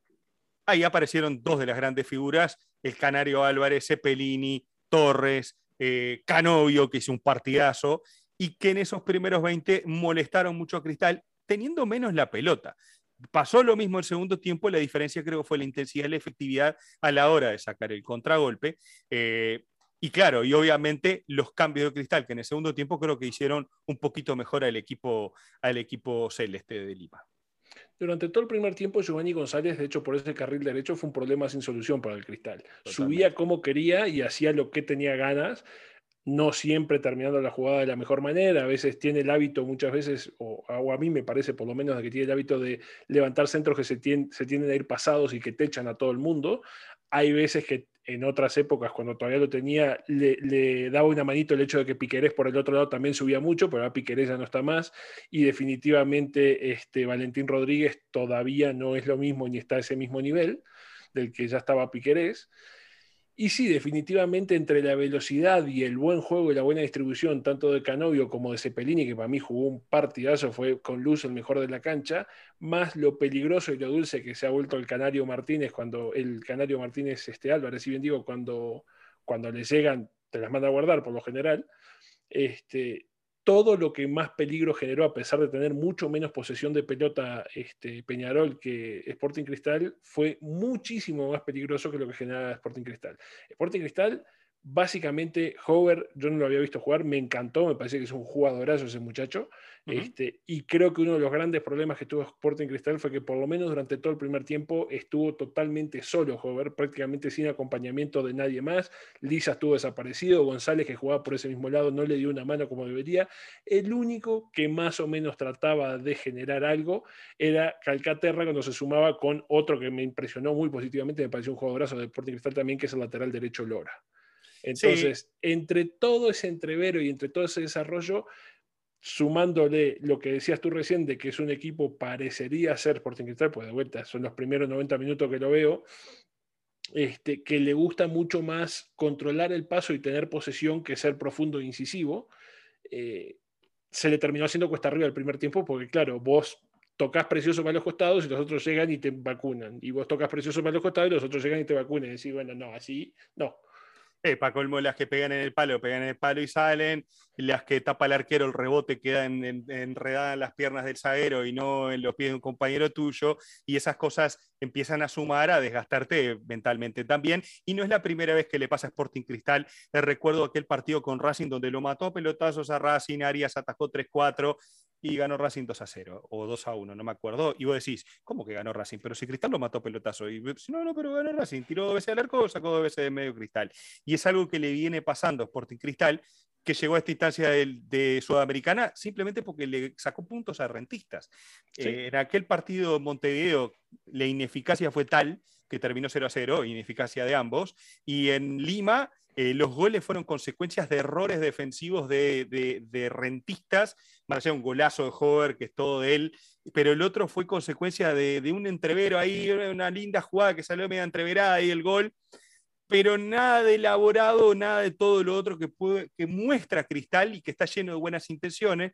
ahí aparecieron dos de las grandes figuras, el Canario Álvarez, Cepelini, Torres, eh, Canovio, que hizo un partidazo, y que en esos primeros 20 molestaron mucho a Cristal, teniendo menos la pelota. Pasó lo mismo el segundo tiempo, la diferencia creo fue la intensidad y la efectividad a la hora de sacar el contragolpe. Eh, y claro, y obviamente los cambios de cristal, que en el segundo tiempo creo que hicieron un poquito mejor al equipo, al equipo celeste de Lima. Durante todo el primer tiempo, Giovanni González, de hecho, por ese carril derecho fue un problema sin solución para el cristal. Subía como quería y hacía lo que tenía ganas, no siempre terminando la jugada de la mejor manera. A veces tiene el hábito, muchas veces, o, a mí me parece por lo menos, que tiene el hábito de levantar centros que se, tienen, se tienden a ir pasados y que te echan a todo el mundo. Hay veces que en otras épocas, cuando todavía lo tenía, le, daba una manito el hecho de que Piquerés por el otro lado también subía mucho, pero ahora Piquerés ya no está más. Y definitivamente este, Valentín Rodríguez todavía no es lo mismo ni está a ese mismo nivel del que ya estaba Piquerés. Y sí, definitivamente entre la velocidad y el buen juego y la buena distribución, tanto de Canovio como de Cepelini, que para mí jugó un partidazo, fue con luz el mejor de la cancha, más lo peligroso y lo dulce que se ha vuelto el Canario Martínez, cuando el Canario Martínez este, Álvarez, si bien digo, cuando, cuando le llegan, te las manda a guardar por lo general, este, todo lo que más peligro generó, a pesar de tener mucho menos posesión de pelota este, Peñarol que Sporting Cristal, fue muchísimo más peligroso que lo que generaba Sporting Cristal. Sporting Cristal Básicamente, Hover, yo no lo había visto jugar, me encantó, me parece que es un jugadorazo ese muchacho. este, y creo que uno de los grandes problemas que tuvo Sporting Cristal fue que por lo menos durante todo el primer tiempo estuvo totalmente solo Hover, prácticamente sin acompañamiento de nadie más. Lisa estuvo desaparecido, González, que jugaba por ese mismo lado, no le dio una mano como debería. El único que más o menos trataba de generar algo era Calcaterra cuando se sumaba con otro que me impresionó muy positivamente, me pareció un jugadorazo de Sporting Cristal también, que es el lateral derecho Lora. Entonces, entre todo ese entrevero y entre todo ese desarrollo, sumándole lo que decías tú recién de que es un equipo parecería ser Sporting Cristal, pues de vuelta son los primeros 90 minutos que lo veo, este, que le gusta mucho más controlar el paso y tener posesión que ser profundo e incisivo, eh, se le terminó haciendo cuesta arriba el primer tiempo porque claro, vos tocas precioso para los costados y los otros llegan y te vacunan, y vos tocas precioso para los costados y los otros llegan y te vacunan, y decís, bueno, no, así no. Eh, para colmo, las que pegan en el palo, pegan en el palo y salen, las que tapa el arquero, el rebote queda enredada en las piernas del zaguero y no en los pies de un compañero tuyo, y esas cosas empiezan a sumar, a desgastarte mentalmente también, y no es la primera vez que le pasa a Sporting Cristal, recuerdo aquel partido con Racing donde lo mató a pelotazos a Racing, Arias atacó 3-4, y ganó Racing 2 a 0 o 2 a 1, no me acuerdo. Y vos decís, ¿cómo que ganó Racing? Pero si Cristal lo mató pelotazo. Y no, no, pero ganó Racing. Tiró dos veces al arco, sacó dos veces de medio Cristal. Y es algo que le viene pasando a Sporting Cristal, que llegó a esta instancia de, Sudamericana simplemente porque le sacó puntos a rentistas. Eh, en aquel partido en Montevideo, la ineficacia fue tal que terminó 0 a 0, ineficacia de ambos. Y en Lima, eh, los goles fueron consecuencias de errores defensivos de, rentistas, más allá de un golazo de Hover, que es todo de él, pero el otro fue consecuencia de, un entrevero ahí, una linda jugada que salió media entreverada y el gol, pero nada de elaborado, nada de todo lo otro que, que muestra Cristal y que está lleno de buenas intenciones.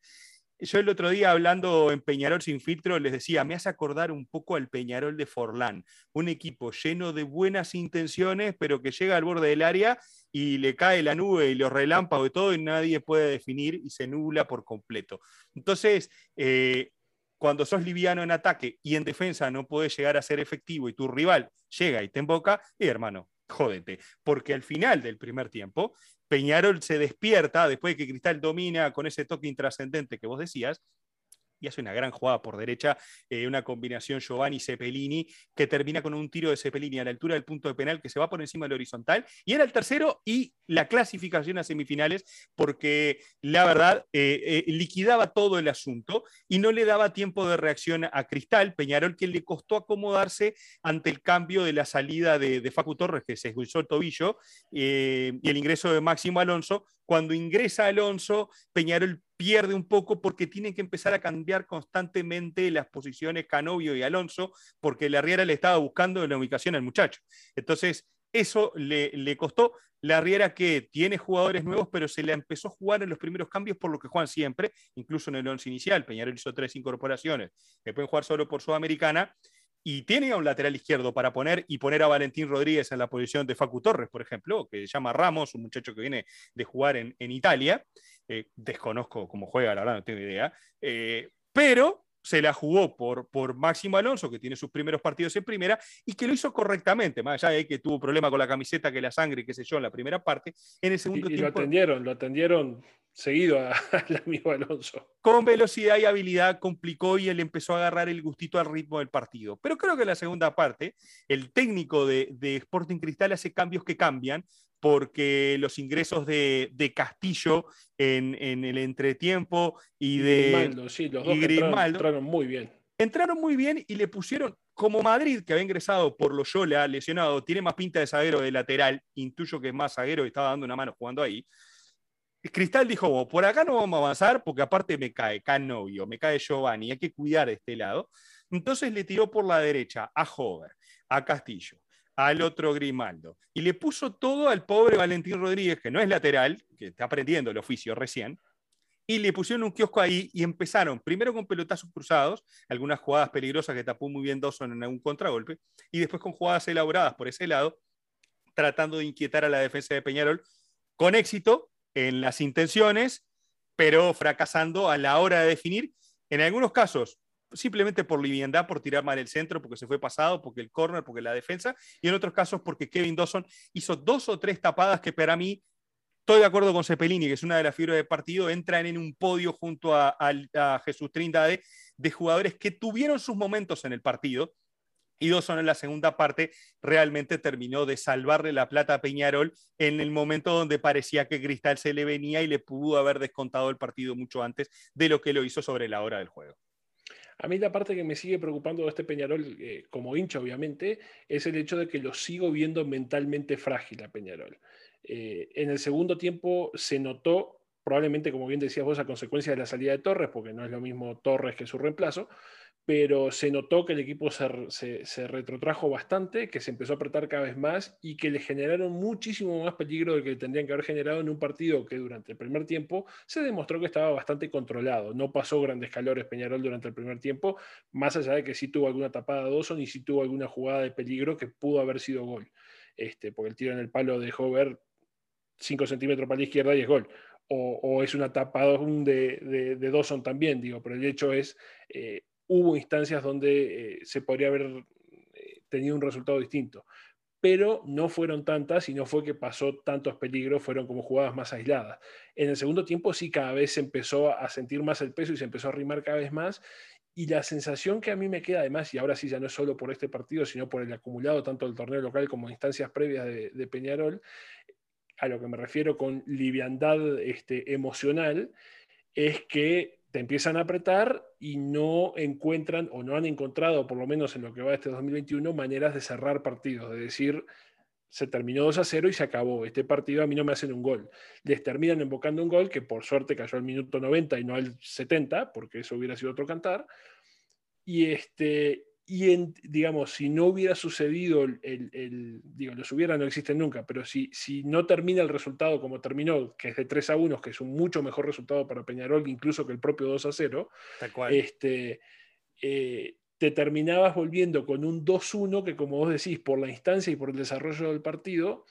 Yo el otro día hablando en Peñarol sin filtro les decía, me hace acordar un poco al Peñarol de Forlán, un equipo lleno de buenas intenciones, pero que llega al borde del área y le cae la nube y los relámpagos y todo y nadie puede definir y se nubla por completo. Entonces, eh, cuando sos liviano en ataque y en defensa no puedes llegar a ser efectivo y tu rival llega y te emboca, y hermano, jódete, porque al final del primer tiempo Peñarol se despierta después de que Cristal domina con ese toque intrascendente que vos decías y hace una gran jugada por derecha, eh, una combinación Giovanni-Cepelini, que termina con un tiro de Cepelini a la altura del punto de penal que se va por encima del horizontal, y era el tercero y la clasificación a semifinales, porque la verdad eh, eh, liquidaba todo el asunto y no le daba tiempo de reacción a Cristal, Peñarol, que le costó acomodarse ante el cambio de la salida de, Facu Torres, que se esguizó el tobillo, y el ingreso de Máximo Alonso. Cuando ingresa Alonso, Peñarol pierde un poco porque tienen que empezar a cambiar constantemente las posiciones Canovio y Alonso, porque la Riera le estaba buscando la ubicación al muchacho. Entonces, eso le, costó. La Riera que tiene jugadores nuevos, pero se le empezó a jugar en los primeros cambios por lo que juegan siempre, incluso en el once inicial. Peñarol hizo tres incorporaciones que pueden jugar solo por Sudamericana y tiene a un lateral izquierdo para poner y poner a Valentín Rodríguez en la posición de Facu Torres, por ejemplo, que se llama Ramos, un muchacho que viene de jugar en, Italia. Eh, desconozco cómo juega, la verdad, no tengo idea. Eh, pero se la jugó por, por Máximo Alonso, que tiene sus primeros partidos en primera, y que lo hizo correctamente, más allá de que tuvo problema con la camiseta, que la sangre, qué sé yo, en la primera parte. En el segundo y, tiempo. Y lo atendieron, lo atendieron seguido al amigo Alonso. Con velocidad y habilidad complicó y él empezó a agarrar el gustito al ritmo del partido. Pero creo que en la segunda parte, el técnico de, de Sporting Cristal hace cambios que cambian, porque los ingresos de, de Castillo en, en, el entretiempo y, de Grimaldo, sí, los dos entraron, muy bien. Entraron muy bien y le pusieron, como Madrid, que había ingresado por Loyola, lesionado, tiene más pinta de zaguero de lateral, intuyo que es más zaguero y estaba dando una mano jugando ahí. Cristal dijo, por acá no vamos a avanzar porque aparte me cae Canovio, me cae Giovanni, hay que cuidar este lado. Entonces le tiró por la derecha a Hover, a Castillo, al otro Grimaldo, y le puso todo al pobre Valentín Rodríguez, que no es lateral, que está aprendiendo el oficio recién, y le pusieron un kiosco ahí y empezaron primero con pelotazos cruzados, algunas jugadas peligrosas que tapó muy bien Dawson en algún contragolpe, y después con jugadas elaboradas por ese lado, tratando de inquietar a la defensa de Peñarol, con éxito, en las intenciones, pero fracasando a la hora de definir, en algunos casos simplemente por liviandad, por tirar mal el centro, porque se fue pasado, porque el corner, porque la defensa, y en otros casos porque Kevin Dawson hizo dos o tres tapadas que para mí, estoy de acuerdo con Cepelini, que es una de las figuras del partido, entran en un podio junto a, Jesús Trindade de jugadores que tuvieron sus momentos en el partido, y Dawson en la segunda parte realmente terminó de salvarle la plata a Peñarol en el momento donde parecía que Cristal se le venía y le pudo haber descontado el partido mucho antes de lo que lo hizo sobre la hora del juego. A mí la parte que me sigue preocupando de este Peñarol, eh, como hincha obviamente, es el hecho de que lo sigo viendo mentalmente frágil a Peñarol. Eh, en el segundo tiempo se notó, probablemente como bien decías vos, a consecuencia de la salida de Torres, porque no es lo mismo Torres que su reemplazo, pero se notó que el equipo se, retrotrajo bastante, que se empezó a apretar cada vez más y que le generaron muchísimo más peligro del que tendrían que haber generado en un partido que durante el primer tiempo se demostró que estaba bastante controlado. No pasó grandes calores Peñarol durante el primer tiempo, más allá de que sí tuvo alguna tapada de Dawson y sí tuvo alguna jugada de peligro que pudo haber sido gol. Este, porque el tiro en el palo dejó ver 5 centímetros para la izquierda y es gol. O, es una tapada de, de, de, Dawson también, digo, pero el hecho es... Eh, hubo instancias donde eh, se podría haber eh, tenido un resultado distinto, pero no fueron tantas y no fue que pasó tantos peligros, fueron como jugadas más aisladas. En el segundo tiempo sí cada vez se empezó a sentir más el peso y se empezó a rimar cada vez más. Y la sensación que a mí me queda además, y ahora sí ya no es solo por este partido, sino por el acumulado tanto del torneo local como instancias previas de, Peñarol, a lo que me refiero con liviandad este, emocional, es que te empiezan a apretar y no encuentran o no han encontrado, por lo menos en lo que va este 2021, maneras de cerrar partidos, de decir, se terminó 2 a 0 y se acabó. Este partido a mí no me hacen un gol. Les terminan invocando un gol que por suerte cayó al minuto 90 y no al 70, porque eso hubiera sido otro cantar. Y, este, y digamos, si no hubiera sucedido, el, digo, los hubiera no existen nunca, pero si, si no termina el resultado como terminó, que es de 3 a 1, que es un mucho mejor resultado para Peñarol incluso que el propio 2 a 0, este, eh, te terminabas volviendo con un 2-1 que como vos decís, por la instancia y por el desarrollo del partido,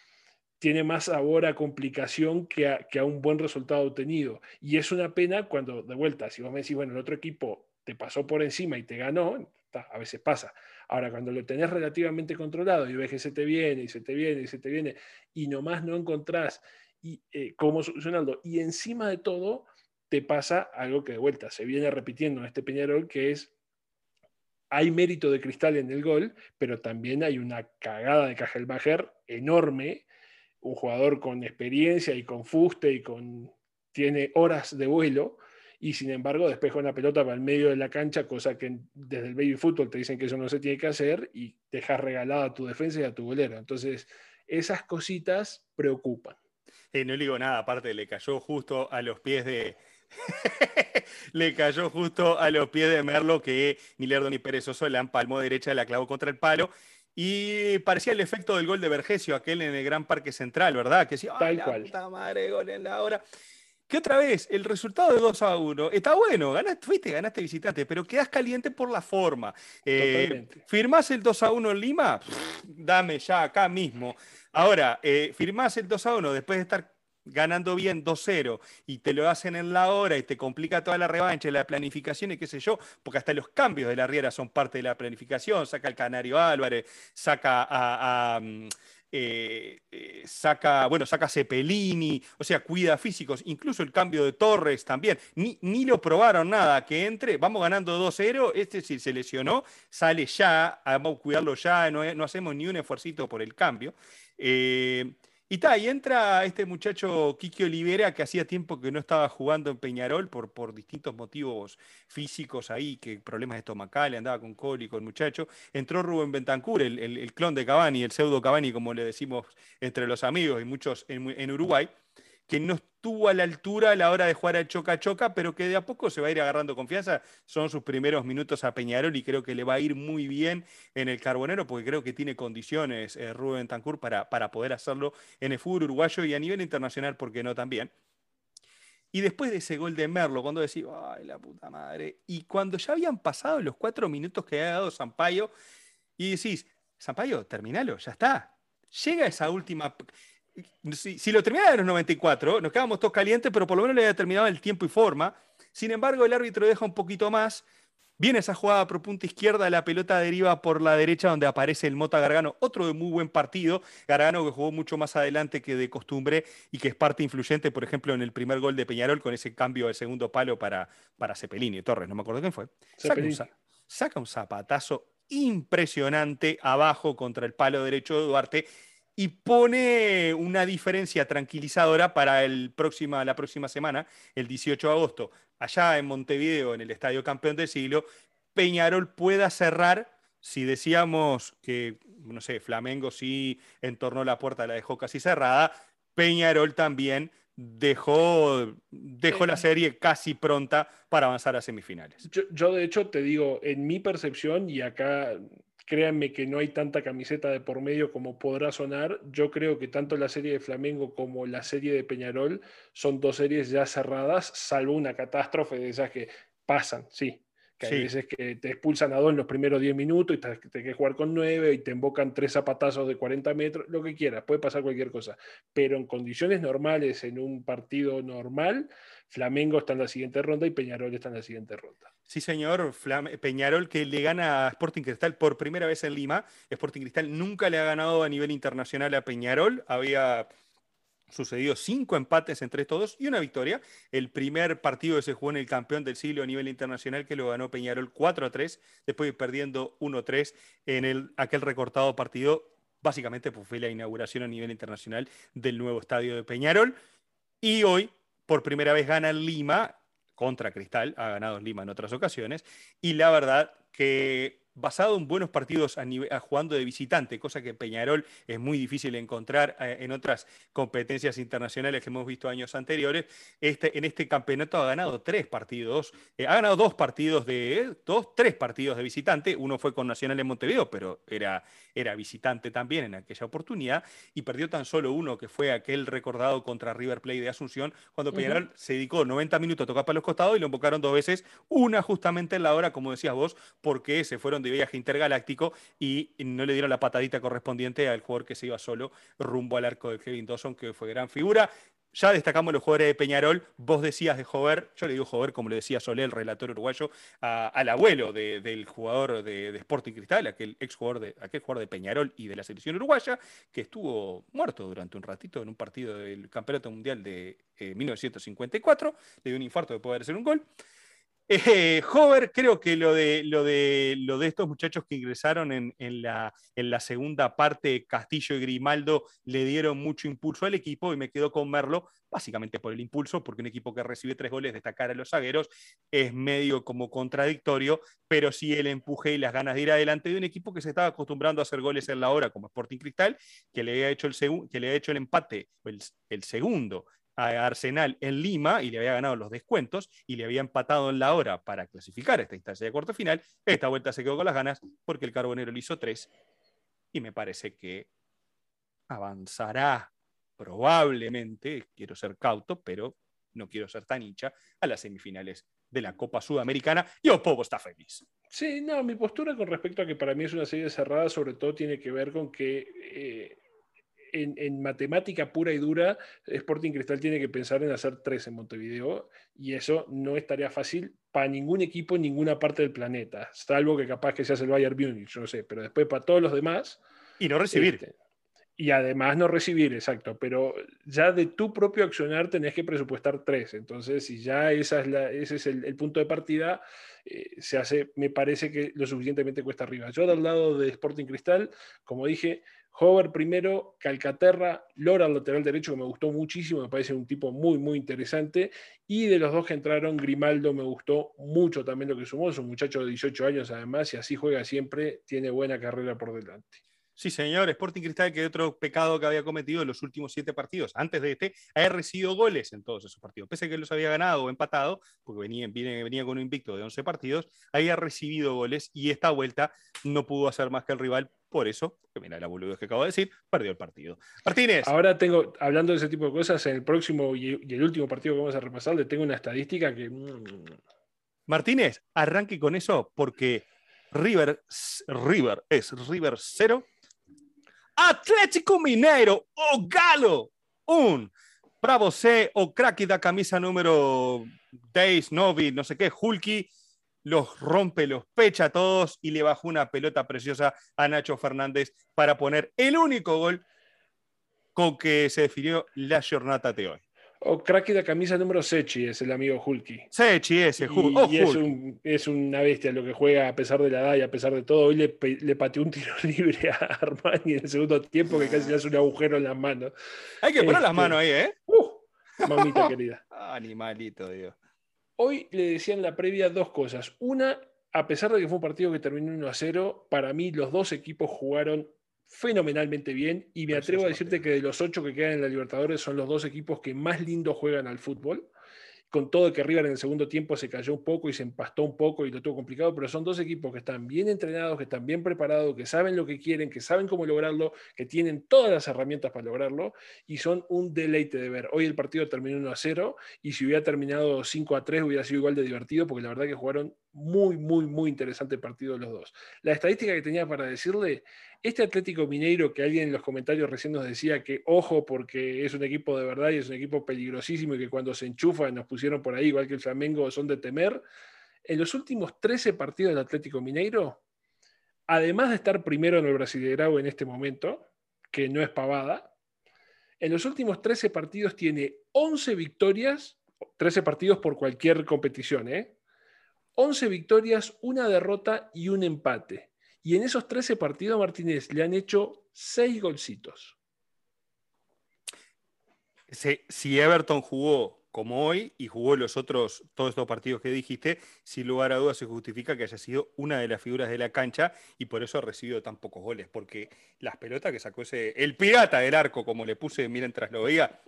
tiene más sabor a complicación que a, que a un buen resultado obtenido. Y es una pena cuando, de vuelta, si vos me decís, bueno, el otro equipo te pasó por encima y te ganó, a veces pasa. Ahora, cuando lo tenés relativamente controlado y ves que se te viene y se te viene y se te viene y nomás no encontrás y, eh, cómo solucionarlo, y encima de todo te pasa algo que de vuelta se viene repitiendo en este Peñarol, que es hay mérito de Cristal en el gol, pero también hay una cagada de Cajelbacher enorme, un jugador con experiencia y con fuste y con tiene horas de vuelo y sin embargo despeja una pelota para el medio de la cancha, cosa que desde el baby fútbol te dicen que eso no se tiene que hacer y dejas regalada a tu defensa y a tu bolera. Entonces, esas cositas preocupan. Eh, no le digo nada, aparte le cayó justo a los pies de, le cayó justo a los pies de Merlo que ni Lerdo ni Perezoso la empalmó derecha, la clavó contra el palo. Y parecía el efecto del gol de Vergesio, aquel en el Gran Parque Central, ¿verdad? Que sí, Tal cual. Puta madre, gol en la hora que otra vez, el resultado de 2 a 1 está bueno, ganaste, fuiste, ganaste visitante, pero quedas caliente por la forma. Eh, ¿Firmás el 2 a 1 en Lima? dame ya acá mismo. Ahora, eh, firmás el 2 a 1 después de estar ganando bien 2-0 y te lo hacen en la hora y te complica toda la revancha, la planificación y qué sé yo, porque hasta los cambios de la Riera son parte de la planificación, saca al Canario Álvarez, saca a, mm, eh, eh, saca, bueno, saca Cepelini, o sea, cuida físicos, incluso el cambio de Torres también, ni, ni lo probaron nada, que entre, vamos ganando 2-0, este si se lesionó, sale ya, vamos a cuidarlo ya, no, no hacemos ni un esfuerzo por el cambio. Eh, y ta, y entra este muchacho Kiki Olivera, que hacía tiempo que no estaba jugando en Peñarol por, por distintos motivos físicos ahí, que problemas estomacales, andaba con cólico el muchacho. Entró Rubén Bentancur, el, el, clon de Cavani, el pseudo Cavani, como le decimos entre los amigos y muchos en Uruguay que no estuvo a la altura a la hora de jugar al Choca Choca, pero que de a poco se va a ir agarrando confianza. Son sus primeros minutos a Peñarol y creo que le va a ir muy bien en el Carbonero, porque creo que tiene condiciones eh, Rubén Tancur para, para poder hacerlo en el fútbol uruguayo y a nivel internacional, porque no también. Y después de ese gol de Merlo, cuando decís, ay, la puta madre, y cuando ya habían pasado los cuatro minutos que había dado Sampaio, y decís, Sampaio, terminalo, ya está. Llega esa última si, lo terminaba en los 94, nos quedábamos todos calientes, pero por lo menos le había terminado el tiempo y forma. Sin embargo, el árbitro deja un poquito más. Viene esa jugada por punta izquierda, la pelota deriva por la derecha donde aparece el Mota Gargano, otro de muy buen partido. Gargano que jugó mucho más adelante que de costumbre y que es parte influyente, por ejemplo, en el primer gol de Peñarol con ese cambio de segundo palo para, para Cepelini, Torres, no me acuerdo quién fue. saca un zapatazo impresionante abajo contra el palo derecho de Duarte y pone una diferencia tranquilizadora para el próxima, la próxima semana, el 18 de agosto, allá en Montevideo, en el Estadio Campeón del Siglo, Peñarol pueda cerrar, si decíamos que, no sé, Flamengo sí entornó la puerta, la dejó casi cerrada, Peñarol también dejó, dejó la serie casi pronta para avanzar a semifinales. Yo, de hecho, te digo, en mi percepción, y acá créanme que no hay tanta camiseta de por medio como podrá sonar, yo creo que tanto la serie de Flamengo como la serie de Peñarol son dos series ya cerradas, salvo una catástrofe de esas que pasan, sí, que hay veces que te expulsan a dos en los primeros 10 minutos y te, te que jugar con nueve y te invocan tres zapatazos de 40 metros, lo que quieras, puede pasar cualquier cosa. Pero en condiciones normales, en un partido normal, Flamengo está en la siguiente ronda y Peñarol está en la siguiente ronda. Sí, señor. Peñarol que le gana a Sporting Cristal por primera vez en Lima. Sporting Cristal nunca le ha ganado a nivel internacional a Peñarol. Había sucedido cinco empates entre todos y una victoria. El primer partido que se jugó en el campeón del siglo a nivel internacional que lo ganó Peñarol 4 a 3, después de perdiendo 1 a 3 en el, aquel recortado partido. Básicamente pues, fue la inauguración a nivel internacional del nuevo estadio de Peñarol. Y hoy, por primera vez, gana Lima contra Cristal, ha ganado Lima en otras ocasiones. Y la verdad que basado en buenos partidos a jugando de visitante, cosa que Peñarol es muy difícil encontrar eh, en otras competencias internacionales que hemos visto años anteriores. Este, en este campeonato ha ganado tres partidos, eh, ha ganado dos partidos de, dos, tres partidos de visitante, uno fue con Nacional en Montevideo, pero era, era visitante también en aquella oportunidad, y perdió tan solo uno, que fue aquel recordado contra River Plate de Asunción, cuando Peñarol se dedicó 90 minutos a tocar para los costados y lo invocaron dos veces, una justamente en la hora, como decías vos, porque se fueron de viaje intergaláctico y no le dieron la patadita correspondiente al jugador que se iba solo rumbo al arco de Kevin Dawson, que fue gran figura. Ya destacamos los jugadores de Peñarol. Vos decías de Jover, yo le digo Jover, como le decía Solé, el relator uruguayo, al abuelo del jugador de, Sporting Cristal, aquel ex jugador de, aquel jugador de Peñarol y de la selección uruguaya, que estuvo muerto durante un ratito en un partido del Campeonato Mundial de 1954. Eh, le dio un infarto de poder hacer un gol. Eh, Hover, creo que lo de, lo, de, lo de estos muchachos que ingresaron en, la, en la segunda parte, Castillo y Grimaldo, le dieron mucho impulso al equipo y me quedo con Merlo, básicamente por el impulso, porque un equipo que recibe tres goles destacar a los zagueros es medio como contradictorio, pero sí el empuje y las ganas de ir adelante de un equipo que se estaba acostumbrando a hacer goles en la hora, como Sporting Cristal, que le había hecho el, que le había hecho el empate, el segundo a Arsenal en Lima y le había ganado los descuentos y le había empatado en la hora para clasificar esta instancia de cuarto final. Esta vuelta se quedó con las ganas porque el Carbonero le hizo tres y me parece que avanzará probablemente, quiero ser cauto, pero no quiero ser tan hincha, a las semifinales de la Copa Sudamericana y Opobo está feliz. Sí, no, mi postura con respecto a que para mí es una serie cerrada, sobre todo tiene que ver con que eh, en, matemática pura y dura, Sporting Cristal tiene que pensar en hacer tres en Montevideo y eso no es tarea fácil para ningún equipo en ninguna parte del planeta, salvo que capaz que seas el Bayern Munich, yo no sé, pero después para todos los demás. Y no recibir. Este, y además no recibir, exacto, pero ya de tu propio accionar tenés que presupuestar tres. Entonces, si ya esa es la, ese es el, punto de partida, eh, se hace, me parece que lo suficientemente cuesta arriba. Yo del lado de Sporting Cristal, como dije, Hover primero, Calcaterra, Lora al lateral derecho, que me gustó muchísimo, me parece un tipo muy, muy interesante. Y de los dos que entraron, Grimaldo me gustó mucho también lo que sumó, es un muchacho de 18 años además, y así juega siempre, tiene buena carrera por delante. Sí, señor, Sporting Cristal, que otro pecado que había cometido en los últimos siete partidos, antes de este, ha recibido goles en todos esos partidos. Pese a que los había ganado o empatado, porque venía, venía con un invicto de 11 partidos, había recibido goles y esta vuelta no pudo hacer más que el rival por eso, que mira la boludez que acabo de decir, perdió el partido. Martínez. Ahora tengo, hablando de ese tipo de cosas, en el próximo y el último partido que vamos a repasar, le tengo una estadística que. Mm, Martínez, arranque con eso porque River, River es River 0, Atlético Mineiro, o Galo, un Bravo C o cracky da camisa número 10, Novi, no sé qué, Hulky, los rompe, los pecha a todos y le bajó una pelota preciosa a Nacho Fernández para poner el único gol con que se definió la jornada de hoy. O cracky de camisa número Sechi es el amigo Hulky. Sechi ese, Hulky. Y, es, un, es, una bestia lo que juega a pesar de la edad y a pesar de todo. Hoy le, le pateó un tiro libre a Armani en el segundo tiempo que casi le hace un agujero en las manos. Hay que poner las este, manos ahí, ¿eh? Uh, mamita querida. Animalito, Dios. Hoy le decían la previa dos cosas. Una, a pesar de que fue un partido que terminó 1 a 0, para mí los dos equipos jugaron fenomenalmente bien y me atrevo a decirte que de los ocho que quedan en la Libertadores son los dos equipos que más lindo juegan al fútbol con todo que River en el segundo tiempo se cayó un poco y se empastó un poco y lo tuvo complicado, pero son dos equipos que están bien entrenados, que están bien preparados, que saben lo que quieren, que saben cómo lograrlo, que tienen todas las herramientas para lograrlo y son un deleite de ver. Hoy el partido terminó 1 a 0 y si hubiera terminado 5 a 3 hubiera sido igual de divertido porque la verdad que jugaron muy, muy, muy interesante partido los dos. La estadística que tenía para decirle, este Atlético Mineiro que alguien en los comentarios recién nos decía que ojo porque es un equipo de verdad y es un equipo peligrosísimo y que cuando se enchufa nos pusieron por ahí, igual que el Flamengo, son de temer. En los últimos 13 partidos del Atlético Mineiro, además de estar primero en el Brasileirao en este momento, que no es pavada, en los últimos 13 partidos tiene 11 victorias, 13 partidos por cualquier competición, ¿eh? 11 victorias, una derrota y un empate. Y en esos 13 partidos, Martínez, le han hecho 6 golcitos. Si, Everton jugó como hoy y jugó los otros, todos estos partidos que dijiste, sin lugar a dudas se justifica que haya sido una de las figuras de la cancha y por eso ha recibido tan pocos goles, porque las pelotas que sacó ese, el pirata del arco, como le puse mientras lo veía,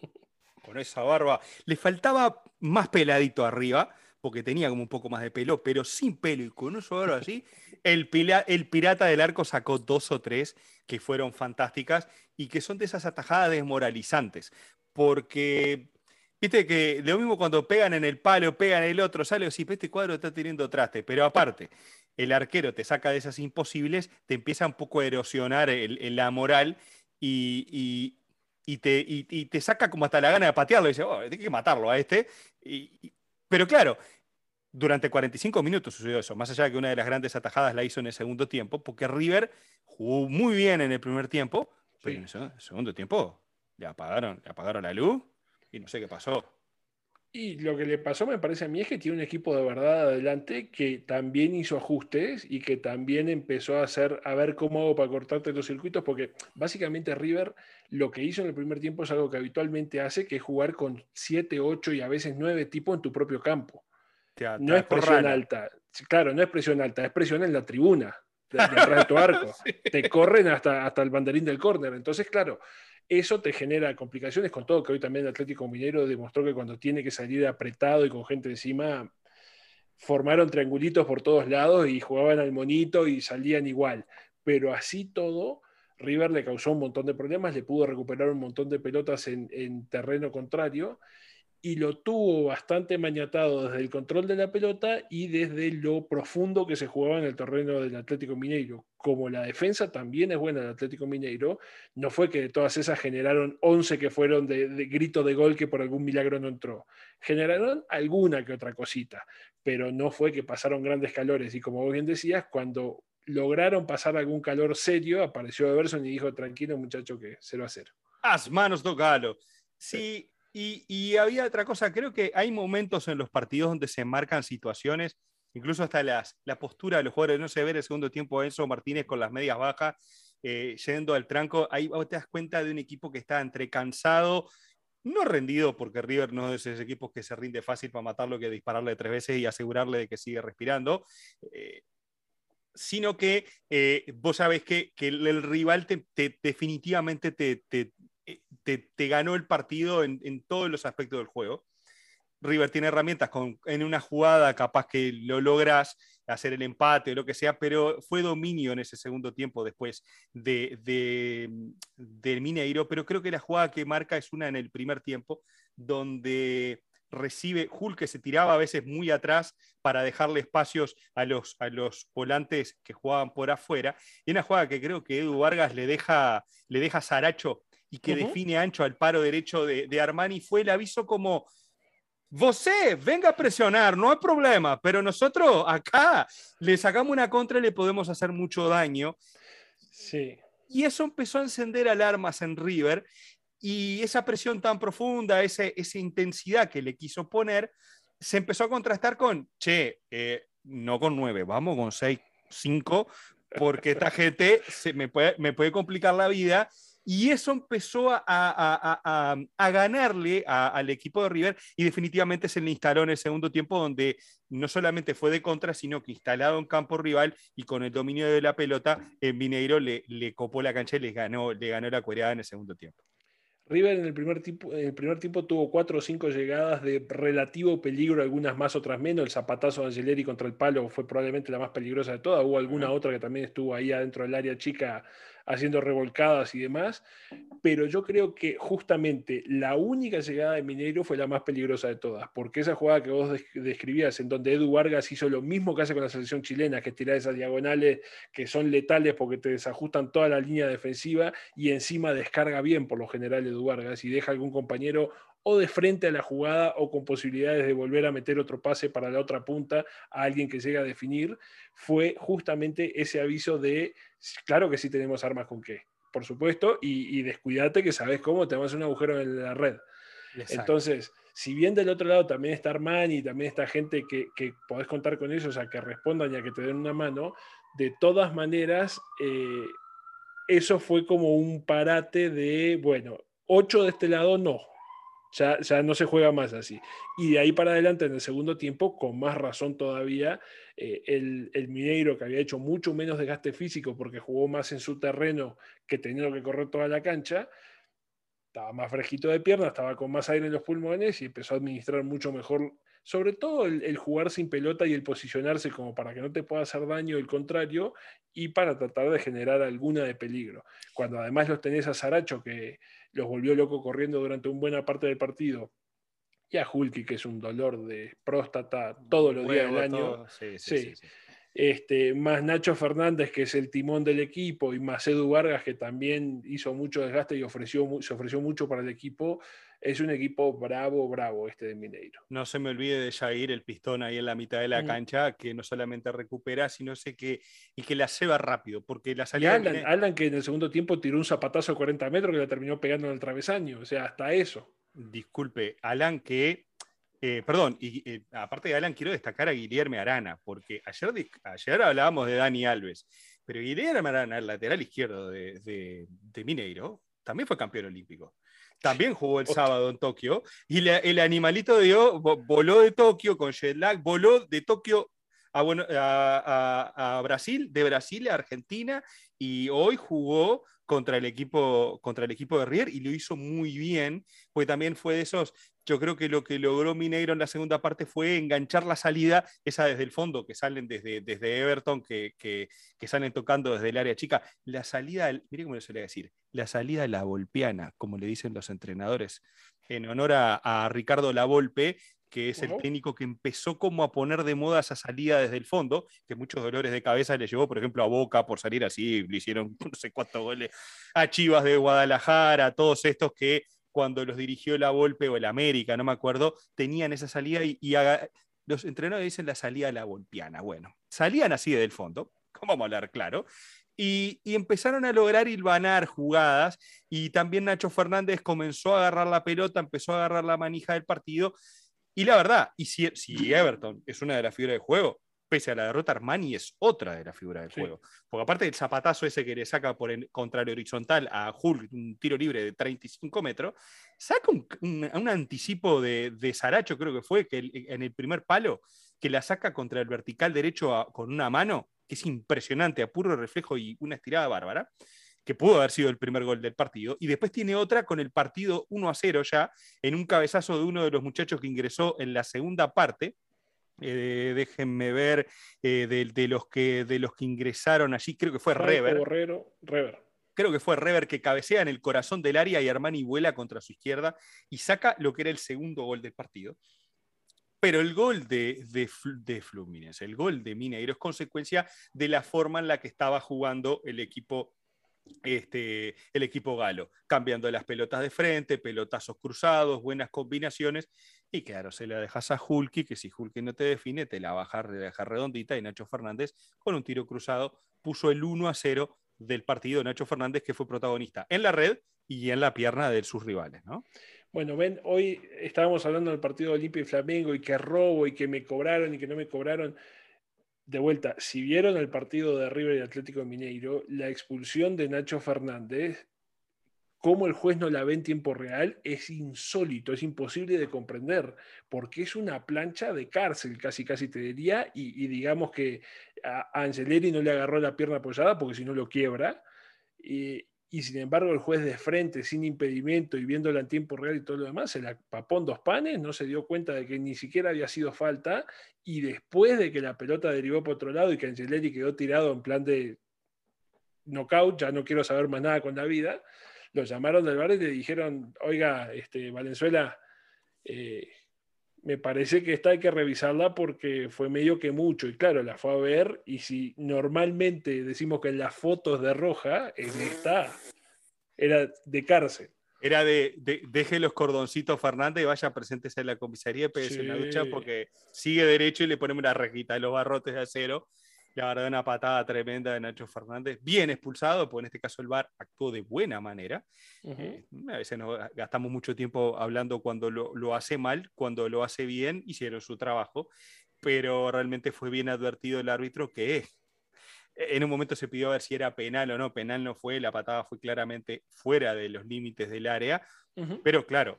con esa barba, le faltaba más peladito arriba, porque tenía como un poco más de pelo, pero sin pelo y con un suelo así, el, pirata del arco sacó dos o tres que fueron fantásticas y que son de esas atajadas desmoralizantes, porque viste que lo mismo cuando pegan en el palo, pegan en el otro, sale así, este cuadro está teniendo traste, pero aparte, el arquero te saca de esas imposibles, te empieza un poco a erosionar la moral y, y, te, y, te, saca como hasta la gana de patearlo y dice, oh, hay que matarlo a este. pero claro, durante 45 minutos sucedió eso, más allá de que una de las grandes atajadas la hizo en el segundo tiempo, porque River jugó muy bien en el primer tiempo, pero en el segundo tiempo le apagaron, le apagaron la luz y no sé qué pasó. Y lo que le pasó me parece a mí es que tiene un equipo de verdad adelante que también hizo ajustes y que también empezó a hacer, a ver cómo hago para cortarte los circuitos, porque básicamente River lo que hizo en el primer tiempo es algo que habitualmente hace, que es jugar con 7, 8 y a veces 9 tipos en tu propio campo no es presión alta. Claro, no es presión alta, es presión en la tribuna, detrás de, tu arco. Te corren hasta, hasta el banderín del córner. Entonces, claro, eso te genera complicaciones con todo, que hoy también el Atlético Minero demostró que cuando tiene que salir apretado y con gente encima, formaron triangulitos por todos lados y jugaban al monito y salían igual. Pero así todo, River le causó un montón de problemas, le pudo recuperar un montón de pelotas en, en terreno contrario y lo tuvo bastante maniatado desde el control de la pelota y desde lo profundo que se jugaba en el terreno del Atlético Mineiro. Como la defensa también es buena del Atlético Mineiro, no fue que todas esas generaron 11 que fueron de, grito de gol que por algún milagro no entró. Generaron alguna que otra cosita, pero no fue que pasaron grandes calores. Y como vos bien decías, cuando lograron pasar algún calor serio, apareció Everson y dijo, tranquilo muchacho que se lo va a hacer. Haz manos, Galo. Sí, y, había otra cosa, creo que hay momentos en los partidos donde se marcan situaciones, incluso hasta las, la postura de los jugadores, no se ve en el segundo tiempo Enzo Martínez con las medias bajas, eh, yendo al tranco, ahí te das cuenta de un equipo que está entre cansado, no rendido, porque River no es ese equipo que se rinde fácil para matarlo que dispararle tres veces y asegurarle de que sigue respirando. Eh, sino que eh, vos sabés que, el, rival te, definitivamente te, eh, te, ganó el partido en, todos los aspectos del juego. River tiene herramientas con, en una jugada, capaz que lo logras hacer el empate o lo que sea, pero fue dominio en ese segundo tiempo después de, del Mineiro. Pero creo que la jugada que marca es una en el primer tiempo, donde recibe Hulk que se tiraba a veces muy atrás para dejarle espacios a los, a los volantes que jugaban por afuera. Y una jugada que creo que Edu Vargas le deja, le deja Saracho y que define ancho al paro derecho de, de Armani fue el aviso como Vosé, venga a presionar, no hay problema, pero nosotros acá le sacamos una contra y le podemos hacer mucho daño. Sí. Y eso empezó a encender alarmas en River y esa presión tan profunda, esa, esa intensidad que le quiso poner, se empezó a contrastar con, che, eh, no con nueve, vamos con seis, cinco, porque esta gente se me, puede, me puede complicar la vida y eso empezó a, ganarle al equipo de River y definitivamente se le instaló en el segundo tiempo donde no solamente fue de contra, sino que instalado en campo rival y con el dominio de la pelota, en Mineiro le, le copó la cancha y le ganó, le ganó la cuereada en el segundo tiempo. River en el primer, tiempo, en el primer tiempo tuvo cuatro o cinco llegadas de relativo peligro, algunas más, otras menos. El zapatazo de Angeleri contra el palo fue probablemente la más peligrosa de todas. Hubo alguna otra que también estuvo ahí adentro del área chica haciendo revolcadas y demás, pero yo creo que justamente la única llegada de Mineiro fue la más peligrosa de todas, porque esa jugada que vos describías, en donde Edu Vargas hizo lo mismo que hace con la selección chilena, que tirar esas diagonales que son letales porque te desajustan toda la línea defensiva y encima descarga bien por lo general Edu Vargas y deja algún compañero o de frente a la jugada o con posibilidades de volver a meter otro pase para la otra punta a alguien que llegue a definir, fue justamente ese aviso de, claro que sí tenemos armas con qué, por supuesto, y, descuídate que sabes cómo te vas a un agujero en la red. Entonces, si bien del otro lado también está Armani, también está gente que, que, podés contar con ellos a que respondan y a que te den una mano, de todas maneras, eh, eso fue como un parate de, bueno, ocho de este lado no, ya, no se juega más así. Y de ahí para adelante, en el segundo tiempo, con más razón todavía, eh, el, el, Mineiro, que había hecho mucho menos desgaste físico porque jugó más en su terreno que teniendo que correr toda la cancha, estaba más fresquito de pierna, estaba con más aire en los pulmones y empezó a administrar mucho mejor sobre todo el, jugar sin pelota y el posicionarse como para que no te pueda hacer daño el contrario y para tratar de generar alguna de peligro. Cuando además los tenés a Saracho que los volvió loco corriendo durante una buena parte del partido y a Hulky que es un dolor de próstata todos los días del año. sí, sí, este, más Nacho Fernández, que es el timón del equipo, y más Edu Vargas, que también hizo mucho desgaste y ofreció, se ofreció mucho para el equipo, es un equipo bravo, bravo este de Mineiro. No se me olvide de Jair, el pistón ahí en la mitad de la mm. cancha, que no solamente recupera, sino sé que, y que la ceba rápido, porque la salida... Alan, que en el segundo tiempo tiró un zapatazo de 40 metros que la terminó pegando en el travesaño, o sea, hasta eso. Disculpe, Alan, que eh, perdón, y eh, aparte de Alan, quiero destacar a Guillermo Arana, porque ayer, ayer hablábamos de Dani Alves, pero Guillermo Arana, el lateral izquierdo de, Mineiro, también fue campeón olímpico. También jugó el sábado en Tokio y el animalito dio, voló de Tokio con jet lag, voló de Tokio a, a, Brasil, de Brasil a Argentina y hoy jugó contra el equipo, contra el equipo de River y lo hizo muy bien, porque también fue de esos yo creo que lo que logró Mineiro en la segunda parte fue enganchar la salida, esa desde el fondo, que salen desde, desde Everton, que, que, salen tocando desde el área chica. La salida, mire cómo le suele decir, la salida de la Volpiana, como le dicen los entrenadores, en honor a, Ricardo La Volpe, que es el técnico que empezó como a poner de moda esa salida desde el fondo, que muchos dolores de cabeza le llevó, por ejemplo, a Boca por salir así, le hicieron no sé cuántos goles, a Chivas de Guadalajara, a todos estos que cuando los dirigió la Volpe o el América, no me acuerdo, tenían esa salida y, los entrenadores dicen la salida de la Volpiana. Bueno, salían así del fondo, como vamos a hablar claro, y, empezaron a lograr hilvanar jugadas y también Nacho Fernández comenzó a agarrar la pelota, empezó a agarrar la manija del partido. Y la verdad, y si, si Everton es una de las figuras de juego, pese a la derrota, Armani es otra de las figuras del juego. Porque aparte del zapatazo ese que le saca por el contrario horizontal a Hulk, un tiro libre de 35 metros, saca un, anticipo de, de, Saracho, creo que fue, que en el primer palo, que la saca contra el vertical derecho con una mano, que es impresionante, a puro reflejo y una estirada bárbara que pudo haber sido el primer gol del partido, y después tiene otra con el partido 1 a 0 ya, en un cabezazo de uno de los muchachos que ingresó en la segunda parte, eh, déjenme ver, eh, de, los que, de los que ingresaron allí, creo que fue Rever. Borrero, Rever. creo que fue Rever que cabecea en el corazón del área y Armani vuela contra su izquierda y saca lo que era el segundo gol del partido. Pero el gol de, de, de Fluminense, el gol de Mineiro es consecuencia de la forma en la que estaba jugando el equipo este, el equipo galo, cambiando las pelotas de frente, pelotazos cruzados, buenas combinaciones, y claro, se la dejas a Hulky, que si Hulky no te define, te la baja, deja redondita, y Nacho Fernández, con un tiro cruzado, puso el 1 a 0 del partido Nacho Fernández, que fue protagonista en la red y en la pierna de sus rivales, ¿no? Bueno, ven, hoy estábamos hablando del partido Olimpia y Flamengo y que robo y que me cobraron y que no me cobraron de vuelta, si vieron el partido de River y Atlético de Mineiro, la expulsión de Nacho Fernández, cómo el juez no la ve en tiempo real, es insólito, es imposible de comprender, porque es una plancha de cárcel, casi casi te diría, y, digamos que a Angeleri no le agarró la pierna apoyada porque si no lo quiebra. Y, y sin embargo el juez de frente, sin impedimento y viéndola en tiempo real y todo lo demás, se la papó en dos panes, no se dio cuenta de que ni siquiera había sido falta y después de que la pelota derivó por otro lado y que Angeleri quedó tirado en plan de knockout, ya no quiero saber más nada con la vida, lo llamaron del bar y le dijeron, oiga, este, Valenzuela, eh, me parece que esta hay que revisarla porque fue medio que mucho. Y claro, la fue a ver y si normalmente decimos que en las fotos de roja, en esta era de cárcel. Era de, deje los cordoncitos Fernández y vaya presentes en la comisaría y pégase en la ducha porque sigue derecho y le ponemos una rejita de los barrotes de acero la verdad, una patada tremenda de Nacho Fernández, bien expulsado, porque en este caso el VAR actuó de buena manera. Eh, a veces nos gastamos mucho tiempo hablando cuando lo, hace mal, cuando lo hace bien, hicieron su trabajo, pero realmente fue bien advertido el árbitro que en un momento se pidió ver si era penal o no, penal no fue, la patada fue claramente fuera de los límites del área, pero claro,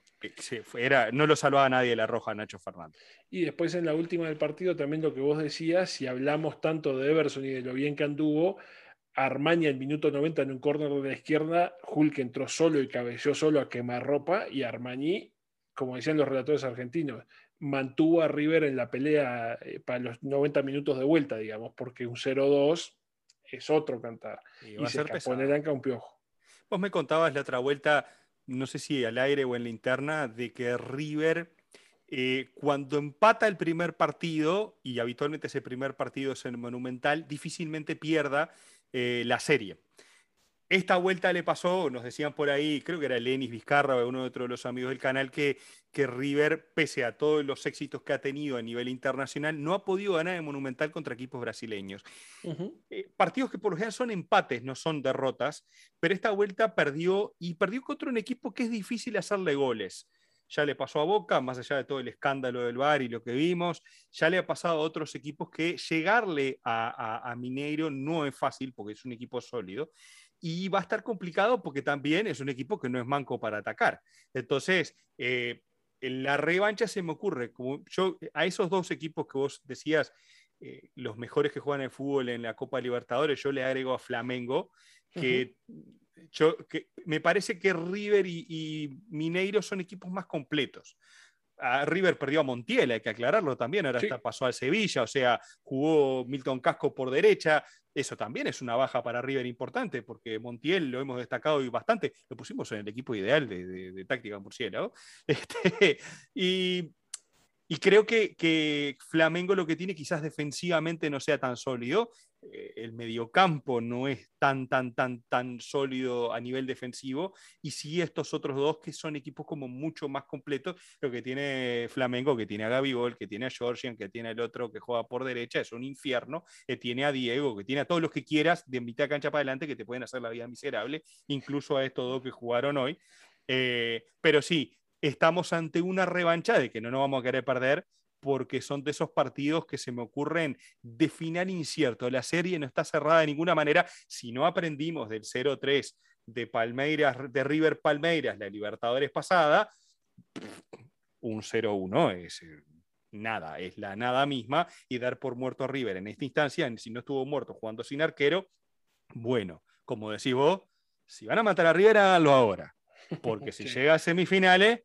era, no lo salvaba nadie la roja Nacho Fernández. Y después en la última del partido también lo que vos decías, si hablamos tanto de Everson y de lo bien que anduvo, Armani al minuto 90 en un córner de la izquierda, Hulk entró solo y cabeceó solo a quemar ropa y Armani, como decían los relatores argentinos, mantuvo a River en la pelea eh, para los 90 minutos de vuelta, digamos, porque un 0-2 es otro cantar. Y, se escapó en el un piojo. Vos me contabas la otra vuelta no sé si al aire o en la interna, de que River, eh, cuando empata el primer partido, y habitualmente ese primer partido es el Monumental, difícilmente pierda eh, la serie. Esta vuelta le pasó, nos decían por ahí, creo que era Lenis Vizcarra o uno de otros de los amigos del canal, que, que River, pese a todos los éxitos que ha tenido a nivel internacional, no ha podido ganar en Monumental contra equipos brasileños. Eh, partidos que por lo general son empates, no son derrotas, pero esta vuelta perdió y perdió contra un equipo que es difícil hacerle goles ya le pasó a Boca, más allá de todo el escándalo del VAR y lo que vimos, ya le ha pasado a otros equipos que llegarle a Mineiro no es fácil porque es un equipo sólido y va a estar complicado porque también es un equipo que no es manco para atacar. Entonces, eh, en la revancha se me ocurre, como yo a esos dos equipos que vos decías, eh, los mejores que juegan el fútbol en la Copa Libertadores, yo le agrego a Flamengo, que, yo, que me parece que River y Mineiro son equipos más completos. A River perdió a Montiel, hay que aclararlo también, ahora pasó al Sevilla, o sea, jugó Milton Casco por derecha, eso también es una baja para River importante, porque Montiel lo hemos destacado y bastante, lo pusimos en el equipo ideal de, táctica murciélago. Este, y, y, creo que, Flamengo lo que tiene quizás defensivamente no sea tan sólido, el mediocampo no es tan, tan, tan, tan sólido a nivel defensivo, y sí estos otros dos que son equipos como mucho más completos, lo que tiene Flamengo, que tiene a Gabigol, que tiene a Georgian, que tiene el otro que juega por derecha, es un infierno, que tiene a Diego, que tiene a todos los que quieras de mitad de cancha para adelante que te pueden hacer la vida miserable, incluso a estos dos que jugaron hoy. Eh, pero sí, estamos ante una revancha de que no nos vamos a querer perder, porque son de esos partidos que se me ocurren de final incierto. La serie no está cerrada de ninguna manera. Si no aprendimos del 0-3 de Palmeiras, de River Palmeiras, la Libertadores pasada, un 0-1 es eh, nada, es la nada misma. Y dar por muerto a River en esta instancia, si no estuvo muerto jugando sin arquero, bueno, como decís vos, si van a matar a River, háganlo ahora. Porque si llega a semifinales,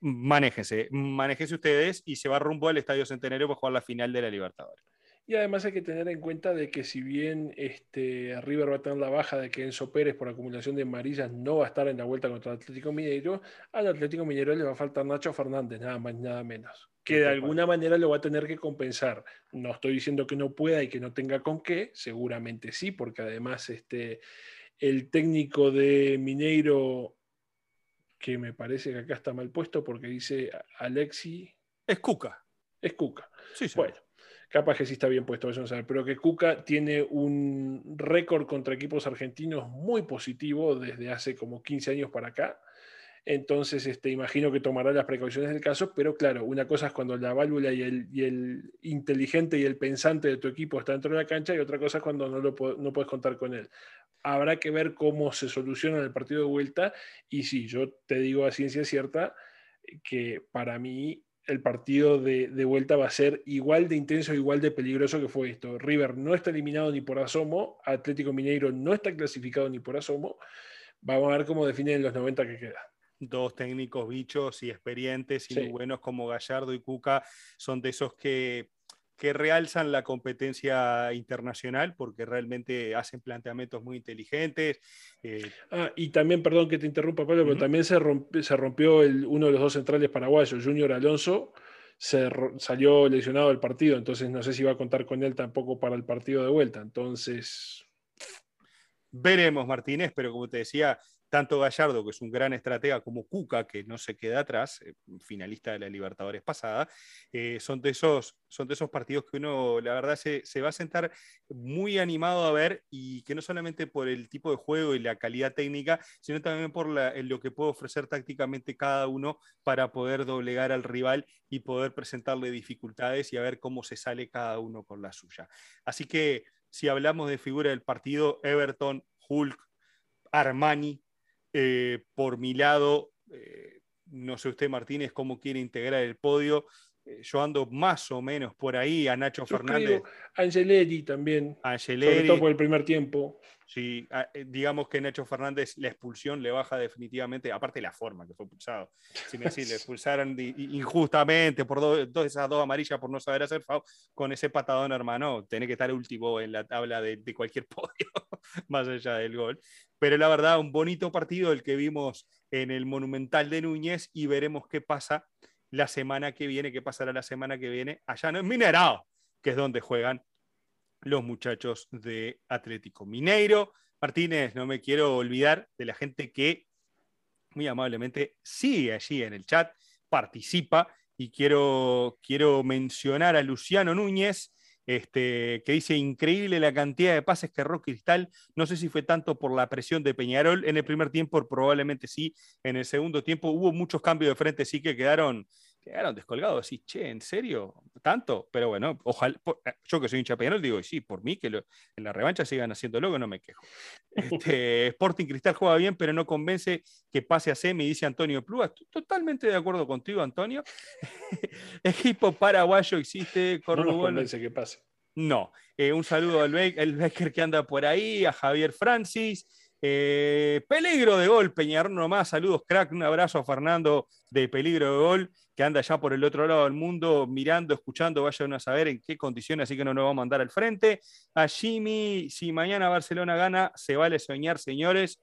manéjense, manéjense ustedes y se va rumbo al Estadio Centenario para jugar la final de la Libertadores. Y además hay que tener en cuenta de que si bien este, River va a tener la baja de que Enzo Pérez por acumulación de amarillas no va a estar en la vuelta contra el Atlético Mineiro, al Atlético Mineiro le va a faltar Nacho Fernández, nada más nada menos. Que de alguna manera lo va a tener que compensar. No estoy diciendo que no pueda y que no tenga con qué, seguramente sí, porque además este, el técnico de Mineiro, que me parece que acá está mal puesto porque dice Alexi. Es Cuca. Es Cuca. Sí, sí. Bueno capaz que sí está bien puesto, saber, pero que Cuca tiene un récord contra equipos argentinos muy positivo desde hace como 15 años para acá. Entonces, este, imagino que tomará las precauciones del caso, pero claro, una cosa es cuando la válvula y el, y el inteligente y el pensante de tu equipo está dentro de la cancha y otra cosa es cuando no, lo, no puedes contar con él. Habrá que ver cómo se soluciona el partido de vuelta y sí, yo te digo a ciencia cierta que para mí el partido de, vuelta va a ser igual de intenso, igual de peligroso que fue esto. River no está eliminado ni por asomo, Atlético Mineiro no está clasificado ni por asomo. Vamos a ver cómo definen los 90 que queda. Dos técnicos bichos y experientes y muy buenos como Gallardo y Cuca son de esos que que realzan la competencia internacional porque realmente hacen planteamientos muy inteligentes. Eh, ah, y también, perdón que te interrumpa, Pablo, pero también se rompió, se rompió el, uno de los dos centrales paraguayos, Junior Alonso, se salió lesionado del partido, entonces no sé si va a contar con él tampoco para el partido de vuelta. Entonces. Veremos, Martínez, pero como te decía, tanto Gallardo, que es un gran estratega, como Cuca, que no se queda atrás, eh, finalista de la Libertadores pasada, eh, son, de esos, son de esos partidos que uno, la verdad, se, va a sentar muy animado a ver y que no solamente por el tipo de juego y la calidad técnica, sino también por lo que puede ofrecer tácticamente cada uno para poder doblegar al rival y poder presentarle dificultades y a ver cómo se sale cada uno con la suya. Así que si hablamos de figura del partido, Everton, Hulk, Armani, eh, por mi lado, eh, no sé usted, Martínez, cómo quiere integrar el podio. Eh, yo ando más o menos por ahí, a Nacho Fernández. Angeleri también. Angeleri. Sobre todo por el primer tiempo. Sí, digamos que Nacho Fernández la expulsión le baja definitivamente, aparte de la forma que fue expulsado. Si me decís, le expulsaron injustamente por dos, esas dos amarillas por no saber hacer FAO, con ese patadón, hermano, tiene que estar último en la tabla de, de cualquier podio, más allá del gol. Pero la verdad, un bonito partido el que vimos en el Monumental de Núñez y veremos qué pasa la semana que viene, qué pasará la semana que viene allá en Minerado, que es donde juegan los muchachos de Atlético Mineiro. Martínez, no me quiero olvidar de la gente que muy amablemente sigue allí en el chat, participa y quiero, quiero mencionar a Luciano Núñez, este, que dice increíble la cantidad de pases que erró Cristal. No sé si fue tanto por la presión de Peñarol en el primer tiempo, probablemente sí. En el segundo tiempo hubo muchos cambios de frente, sí que quedaron quedaron descolgados. Así, che, ¿en serio? ¿Tanto? Pero bueno, ojalá, eh, yo que soy hincha Peñarol digo, sí, por mí que en la revancha sigan haciéndolo, que no me quejo. Este, Sporting Cristal juega bien, pero no convence que pase a semi, dice Antonio Plúa. Estoy totalmente de acuerdo contigo, Antonio. Equipo paraguayo existe. No nos convence que pase. No. Eh, un saludo al Becker que anda por ahí, a Javier Francis. Eh, peligro de gol, Peñarol nomás. Saludos, crack. Un abrazo a Fernando de Peligro de Gol, que anda ya por el otro lado del mundo, mirando, escuchando. Vayan a saber en qué condiciones, así que no nos vamos a mandar al frente. A Jimmy, si mañana Barcelona gana, se vale soñar, señores.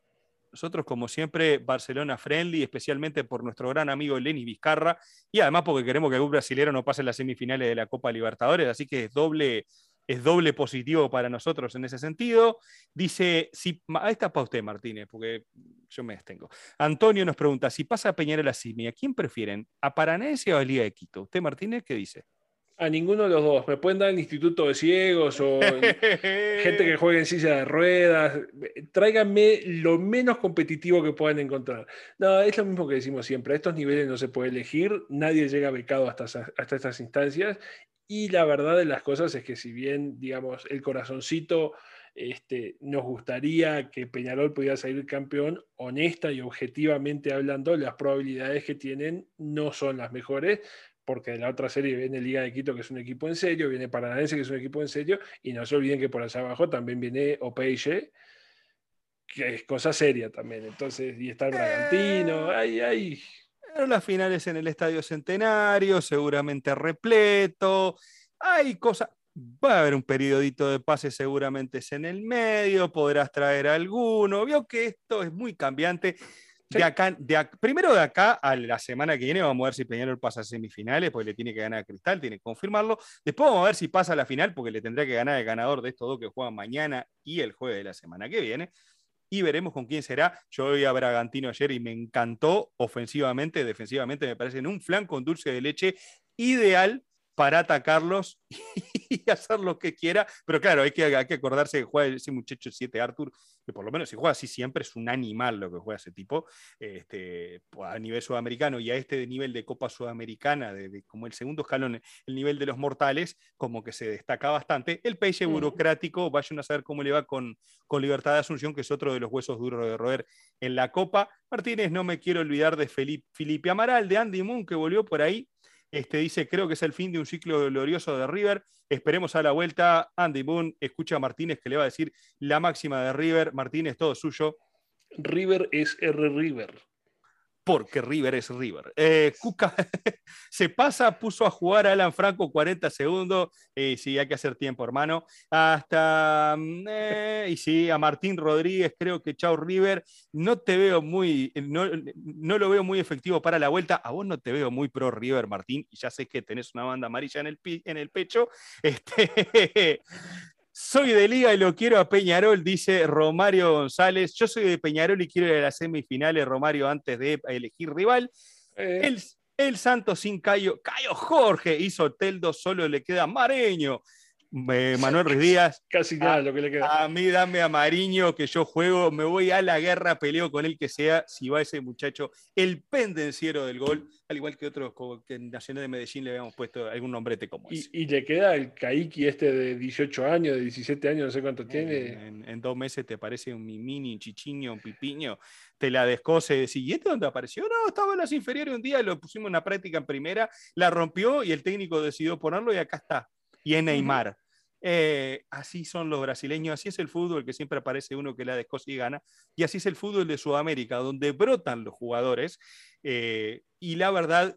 Nosotros, como siempre, Barcelona friendly, especialmente por nuestro gran amigo Lenny Vizcarra, y además porque queremos que el brasileño no pase las semifinales de la Copa Libertadores, así que es doble es doble positivo para nosotros en ese sentido. Dice, si, ahí está para usted, Martínez, porque yo me detengo. Antonio nos pregunta, si pasa a Peñarol a Simi, ¿a quién prefieren? ¿A Paranense o a Liga de Quito? ¿Usted, Martínez, qué dice? A ninguno de los dos. Me pueden dar el Instituto de Ciegos o gente que juegue en silla de ruedas. Tráiganme lo menos competitivo que puedan encontrar. No, es lo mismo que decimos siempre. A estos niveles no se puede elegir. Nadie llega becado hasta, hasta estas instancias. Y la verdad de las cosas es que si bien, digamos, el corazoncito este, nos gustaría que Peñarol pudiera salir campeón, honesta y objetivamente hablando, las probabilidades que tienen no son las mejores, porque de la otra serie viene Liga de Quito, que es un equipo en serio, viene Paranaense, que es un equipo en serio, y no se olviden que por allá abajo también viene Opeixe, que es cosa seria también. Entonces, y está el Bragantino, ay, ay, pero las finales en el Estadio Centenario, seguramente repleto. Hay cosas. Va a haber un periodito de pase seguramente es en el medio, podrás traer alguno. Vio que esto es muy cambiante. De acá, de primero de acá a la semana que viene vamos a ver si Peñarol pasa a semifinales, porque le tiene que ganar a Cristal, tiene que confirmarlo. Después vamos a ver si pasa a la final, porque le tendrá que ganar el ganador de estos dos que juegan mañana y el jueves de la semana que viene. Y veremos con quién será. Yo vi a Bragantino ayer y me encantó ofensivamente, defensivamente, me parece en un flanco con dulce de leche ideal para atacarlos y hacer lo que quiera. Pero claro, hay que, hay que acordarse que juega ese muchacho 7 Arthur, que por lo menos si juega así siempre es un animal lo que juega ese tipo, este, a nivel sudamericano y a este nivel de Copa Sudamericana, de, como el segundo escalón, el nivel de los mortales, como que se destaca bastante. El país burocrático, vayan a saber cómo le va con, con Libertad de Asunción, que es otro de los huesos duros de roer en la Copa. Martínez, no me quiero olvidar de Felipe, Felipe Amaral, de Andy Moon, que volvió por ahí este, dice, creo que es el fin de un ciclo glorioso de River. Esperemos a la vuelta. Andy Boone escucha a Martínez que le va a decir la máxima de River. Martínez, todo suyo. River es R River porque River es River. Eh, Cuca se pasa, puso a jugar a Alan Franco 40 segundos. y sí, hay que hacer tiempo, hermano. Hasta. Mm, eh, y sí, a Martín Rodríguez, creo que chao River. No te veo muy. No, no, lo veo muy efectivo para la vuelta. A vos no te veo muy pro River, Martín. Y ya sé que tenés una banda amarilla en el, en el pecho. Este. Soy de Liga y lo quiero a Peñarol, dice Romario González. Yo soy de Peñarol y quiero ir a las semifinales, Romario, antes de elegir rival. Eh. El, Santos sin Cayo, Cayo Jorge hizo Teldo, solo le queda Mareño. Manuel Ruiz Díaz. Casi nada lo que le queda. A mí dame a Mariño que yo juego, me voy a la guerra, peleo con el que sea, si va ese muchacho, el pendenciero del gol, al igual que otros que en Nacional de Medellín le habíamos puesto algún nombrete como ese. Y, le queda el Kaiki este de 18 años, de 17 años, no sé cuánto tiene. En, dos meses te parece un mini, un chichiño, un pipiño, te la descose, ¿y este dónde apareció? No, estaba en las inferiores un día, lo pusimos en una práctica en primera, la rompió y el técnico decidió ponerlo y acá está. Y es Neymar. Eh, así son los brasileños, así es el fútbol que siempre aparece uno que la descosa y gana, y así es el fútbol de Sudamérica, donde brotan los jugadores. Eh, y la verdad,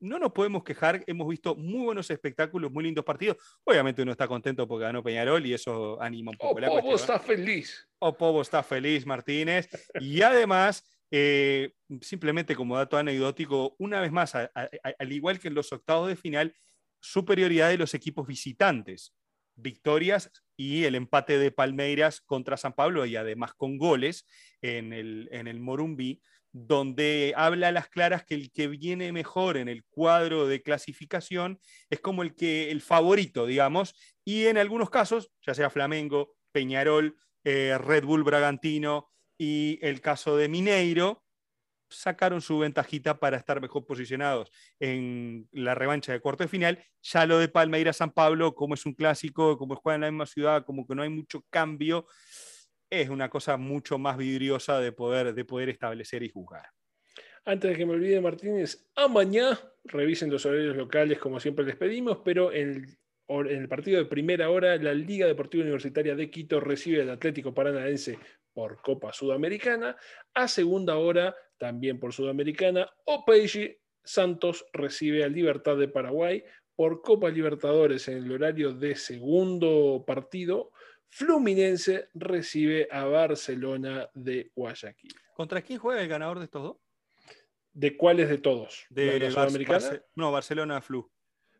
no nos podemos quejar, hemos visto muy buenos espectáculos, muy lindos partidos. Obviamente uno está contento porque ganó Peñarol y eso anima un poco la cuestión. Pobo está feliz. Pobo está feliz, Martínez. Y además, eh, simplemente como dato anecdótico, una vez más, al igual que en los octavos de final, superioridad de los equipos visitantes victorias y el empate de Palmeiras contra San Pablo y además con goles en el, en el Morumbi, donde habla a las claras que el que viene mejor en el cuadro de clasificación es como el que el favorito, digamos, y en algunos casos, ya sea Flamengo, Peñarol, eh, Red Bull Bragantino y el caso de Mineiro, sacaron su ventajita para estar mejor posicionados en la revancha de cuarto de final. Ya lo de Palmeiras San Pablo, como es un clásico, como juega en la misma ciudad, como que no hay mucho cambio, es una cosa mucho más vidriosa de poder, de poder establecer y juzgar. Antes de que me olvide, Martínez, a mañana revisen los horarios locales como siempre les pedimos, pero en el partido de primera hora, la Liga Deportiva Universitaria de Quito recibe al Atlético Paranaense por Copa Sudamericana. A segunda hora, también por Sudamericana, Opeishi Santos recibe a Libertad de Paraguay por Copa Libertadores en el horario de segundo partido. Fluminense recibe a Barcelona de Guayaquil. ¿Contra quién juega el ganador de estos dos? ¿De cuáles de todos? ¿De la Sudamericana? no, Barcelona Flu.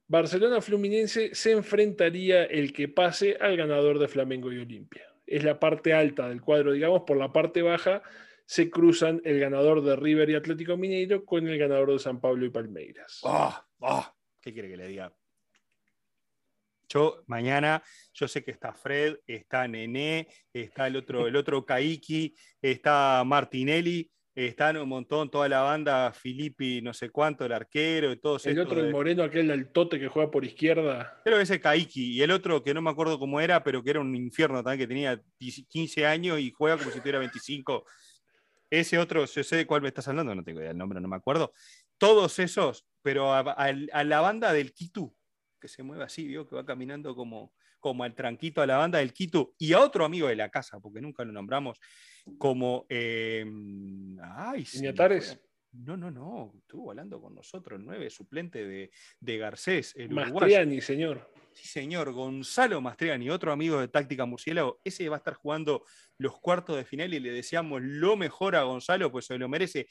Barcelona Fluminense se enfrentaría el que pase al ganador de Flamengo y Olimpia es la parte alta del cuadro, digamos, por la parte baja se cruzan el ganador de River y Atlético Mineiro con el ganador de San Pablo y Palmeiras. Ah, ah, ¿Qué quiere que le diga? Yo mañana, yo sé que está Fred, está Nené, está el otro, el otro Kaiki, está Martinelli, están un montón, toda la banda, Filippi, no sé cuánto, el arquero y todos El otro, el moreno, aquel del tote que juega por izquierda. Creo que ese Kaiki. Y el otro que no me acuerdo cómo era, pero que era un infierno también, que tenía 15 años y juega como si tuviera 25. Ese otro, yo sé de cuál me estás hablando, no tengo idea del nombre, no me acuerdo. Todos esos, pero a, la banda del Kitu, que se mueve así, ¿vio? que va caminando como, como al tranquito a la banda del Kitu, y a otro amigo de la casa, porque nunca lo nombramos, como. Eh, ay, No, no, no, estuvo hablando con nosotros, 9, suplente de, de Garcés, el Mastriani, señor. Sí, señor, Gonzalo Mastriani, otro amigo de Táctica Murciélago, ese va a estar jugando los cuartos de final y le deseamos lo mejor a Gonzalo, pues se lo merece.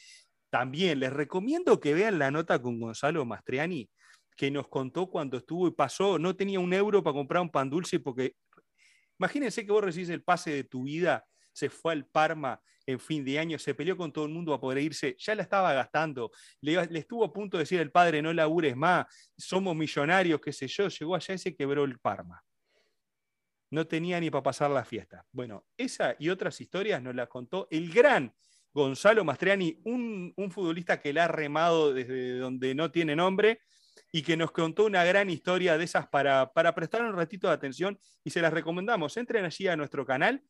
También les recomiendo que vean la nota con Gonzalo Mastriani, que nos contó cuando estuvo y pasó, no tenía un euro para comprar un pan dulce porque imagínense que vos recibís el pase de tu vida, se fue al Parma en fin de año, se peleó con todo el mundo a poder irse, ya la estaba gastando, le, estuvo a punto de decir el padre, no labures más, somos millonarios, qué sé yo, llegó allá y se quebró el Parma. No tenía ni para pasar la fiesta. Bueno, esa y otras historias nos las contó el gran Gonzalo Mastriani, un, un futbolista que la ha remado desde donde no tiene nombre y que nos contó una gran historia de esas para, para prestar un ratito de atención y se las recomendamos. Entren allí a nuestro canal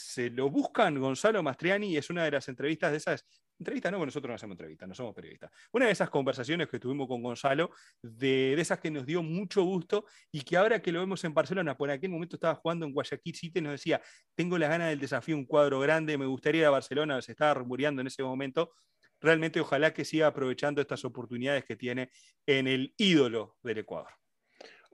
se lo buscan Gonzalo Mastriani y es una de las entrevistas de esas. Entrevistas, no, porque nosotros no hacemos entrevistas, no somos periodistas. Una de esas conversaciones que tuvimos con Gonzalo, de, de, esas que nos dio mucho gusto y que ahora que lo vemos en Barcelona, por aquel momento estaba jugando en Guayaquil City, nos decía: Tengo la gana del desafío, un cuadro grande, me gustaría ir a Barcelona, se estaba rumoreando en ese momento. Realmente, ojalá que siga aprovechando estas oportunidades que tiene en el ídolo del Ecuador.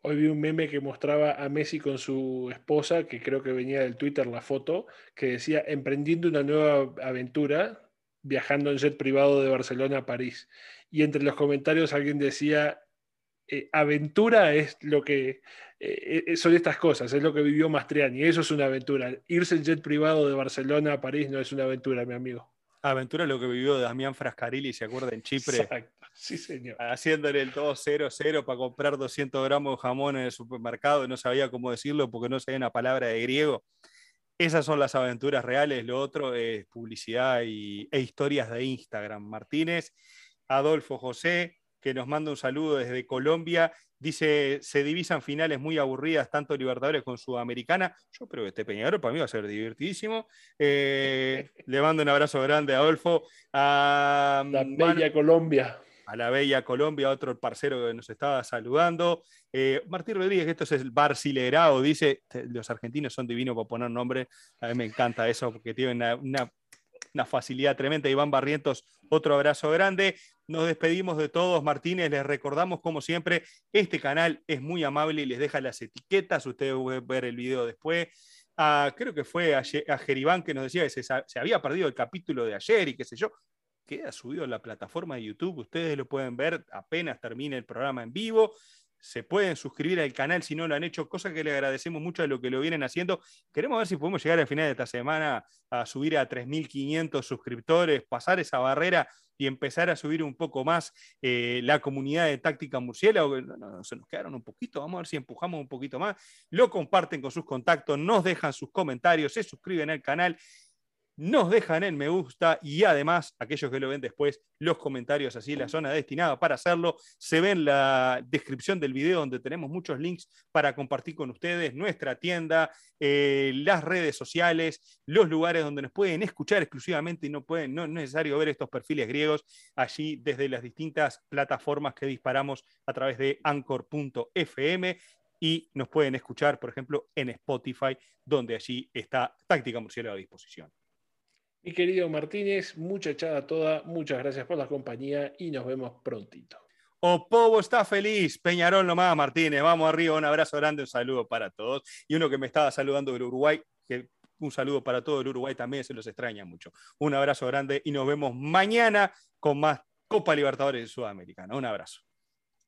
Hoy vi un meme que mostraba a Messi con su esposa, que creo que venía del Twitter la foto, que decía, emprendiendo una nueva aventura, viajando en jet privado de Barcelona a París. Y entre los comentarios alguien decía, eh, aventura es lo que eh, eh, son estas cosas, es lo que vivió Mastriani, eso es una aventura. Irse en jet privado de Barcelona a París no es una aventura, mi amigo. Aventura lo que vivió Damián Frascarilli, ¿se acuerda? En Chipre. Exacto, sí señor. Haciéndole el todo 0-0 para comprar 200 gramos de jamón en el supermercado y no sabía cómo decirlo porque no sabía una palabra de griego. Esas son las aventuras reales, lo otro es publicidad y, e historias de Instagram. Martínez, Adolfo José, que nos manda un saludo desde Colombia Dice, se divisan finales muy aburridas, tanto Libertadores como Sudamericana. Yo creo que este Peñarol para mí va a ser divertidísimo. Eh, le mando un abrazo grande a Adolfo. A la bella Colombia. A la bella Colombia, otro parcero que nos estaba saludando. Eh, Martín Rodríguez, esto es el Barcilerao, dice, los argentinos son divinos para poner nombre. A mí me encanta eso porque tienen una facilidad tremenda. Iván Barrientos, otro abrazo grande. Nos despedimos de todos, Martínez. Les recordamos, como siempre, este canal es muy amable y les deja las etiquetas. Ustedes pueden ver el video después. Ah, creo que fue a, Jeribán que nos decía que se, se, había perdido el capítulo de ayer y qué sé yo. Queda subido en la plataforma de YouTube. Ustedes lo pueden ver apenas termine el programa en vivo se pueden suscribir al canal si no lo han hecho, cosa que le agradecemos mucho de lo que lo vienen haciendo. Queremos ver si podemos llegar al final de esta semana a subir a 3.500 suscriptores, pasar esa barrera y empezar a subir un poco más eh, la comunidad de Táctica Murciélago. se nos quedaron un poquito, vamos a ver si empujamos un poquito más. Lo comparten con sus contactos, nos dejan sus comentarios, se suscriben al canal nos dejan el me gusta y además, aquellos que lo ven después, los comentarios así la zona destinada para hacerlo. Se ve en la descripción del video donde tenemos muchos links para compartir con ustedes nuestra tienda, eh, las redes sociales, los lugares donde nos pueden escuchar exclusivamente y no, pueden, es necesario ver estos perfiles griegos allí desde las distintas plataformas que disparamos a través de anchor.fm y nos pueden escuchar, por ejemplo, en Spotify, donde allí está Táctica Murciélago a disposición. Mi querido Martínez, mucha echada toda, muchas gracias por la compañía y nos vemos prontito. Opovo está feliz, Peñarol nomás, Martínez, vamos arriba, un abrazo grande, un saludo para todos. Y uno que me estaba saludando del Uruguay, que un saludo para todo el Uruguay también, se los extraña mucho. Un abrazo grande y nos vemos mañana con más Copa Libertadores de Sudamericana. Un abrazo.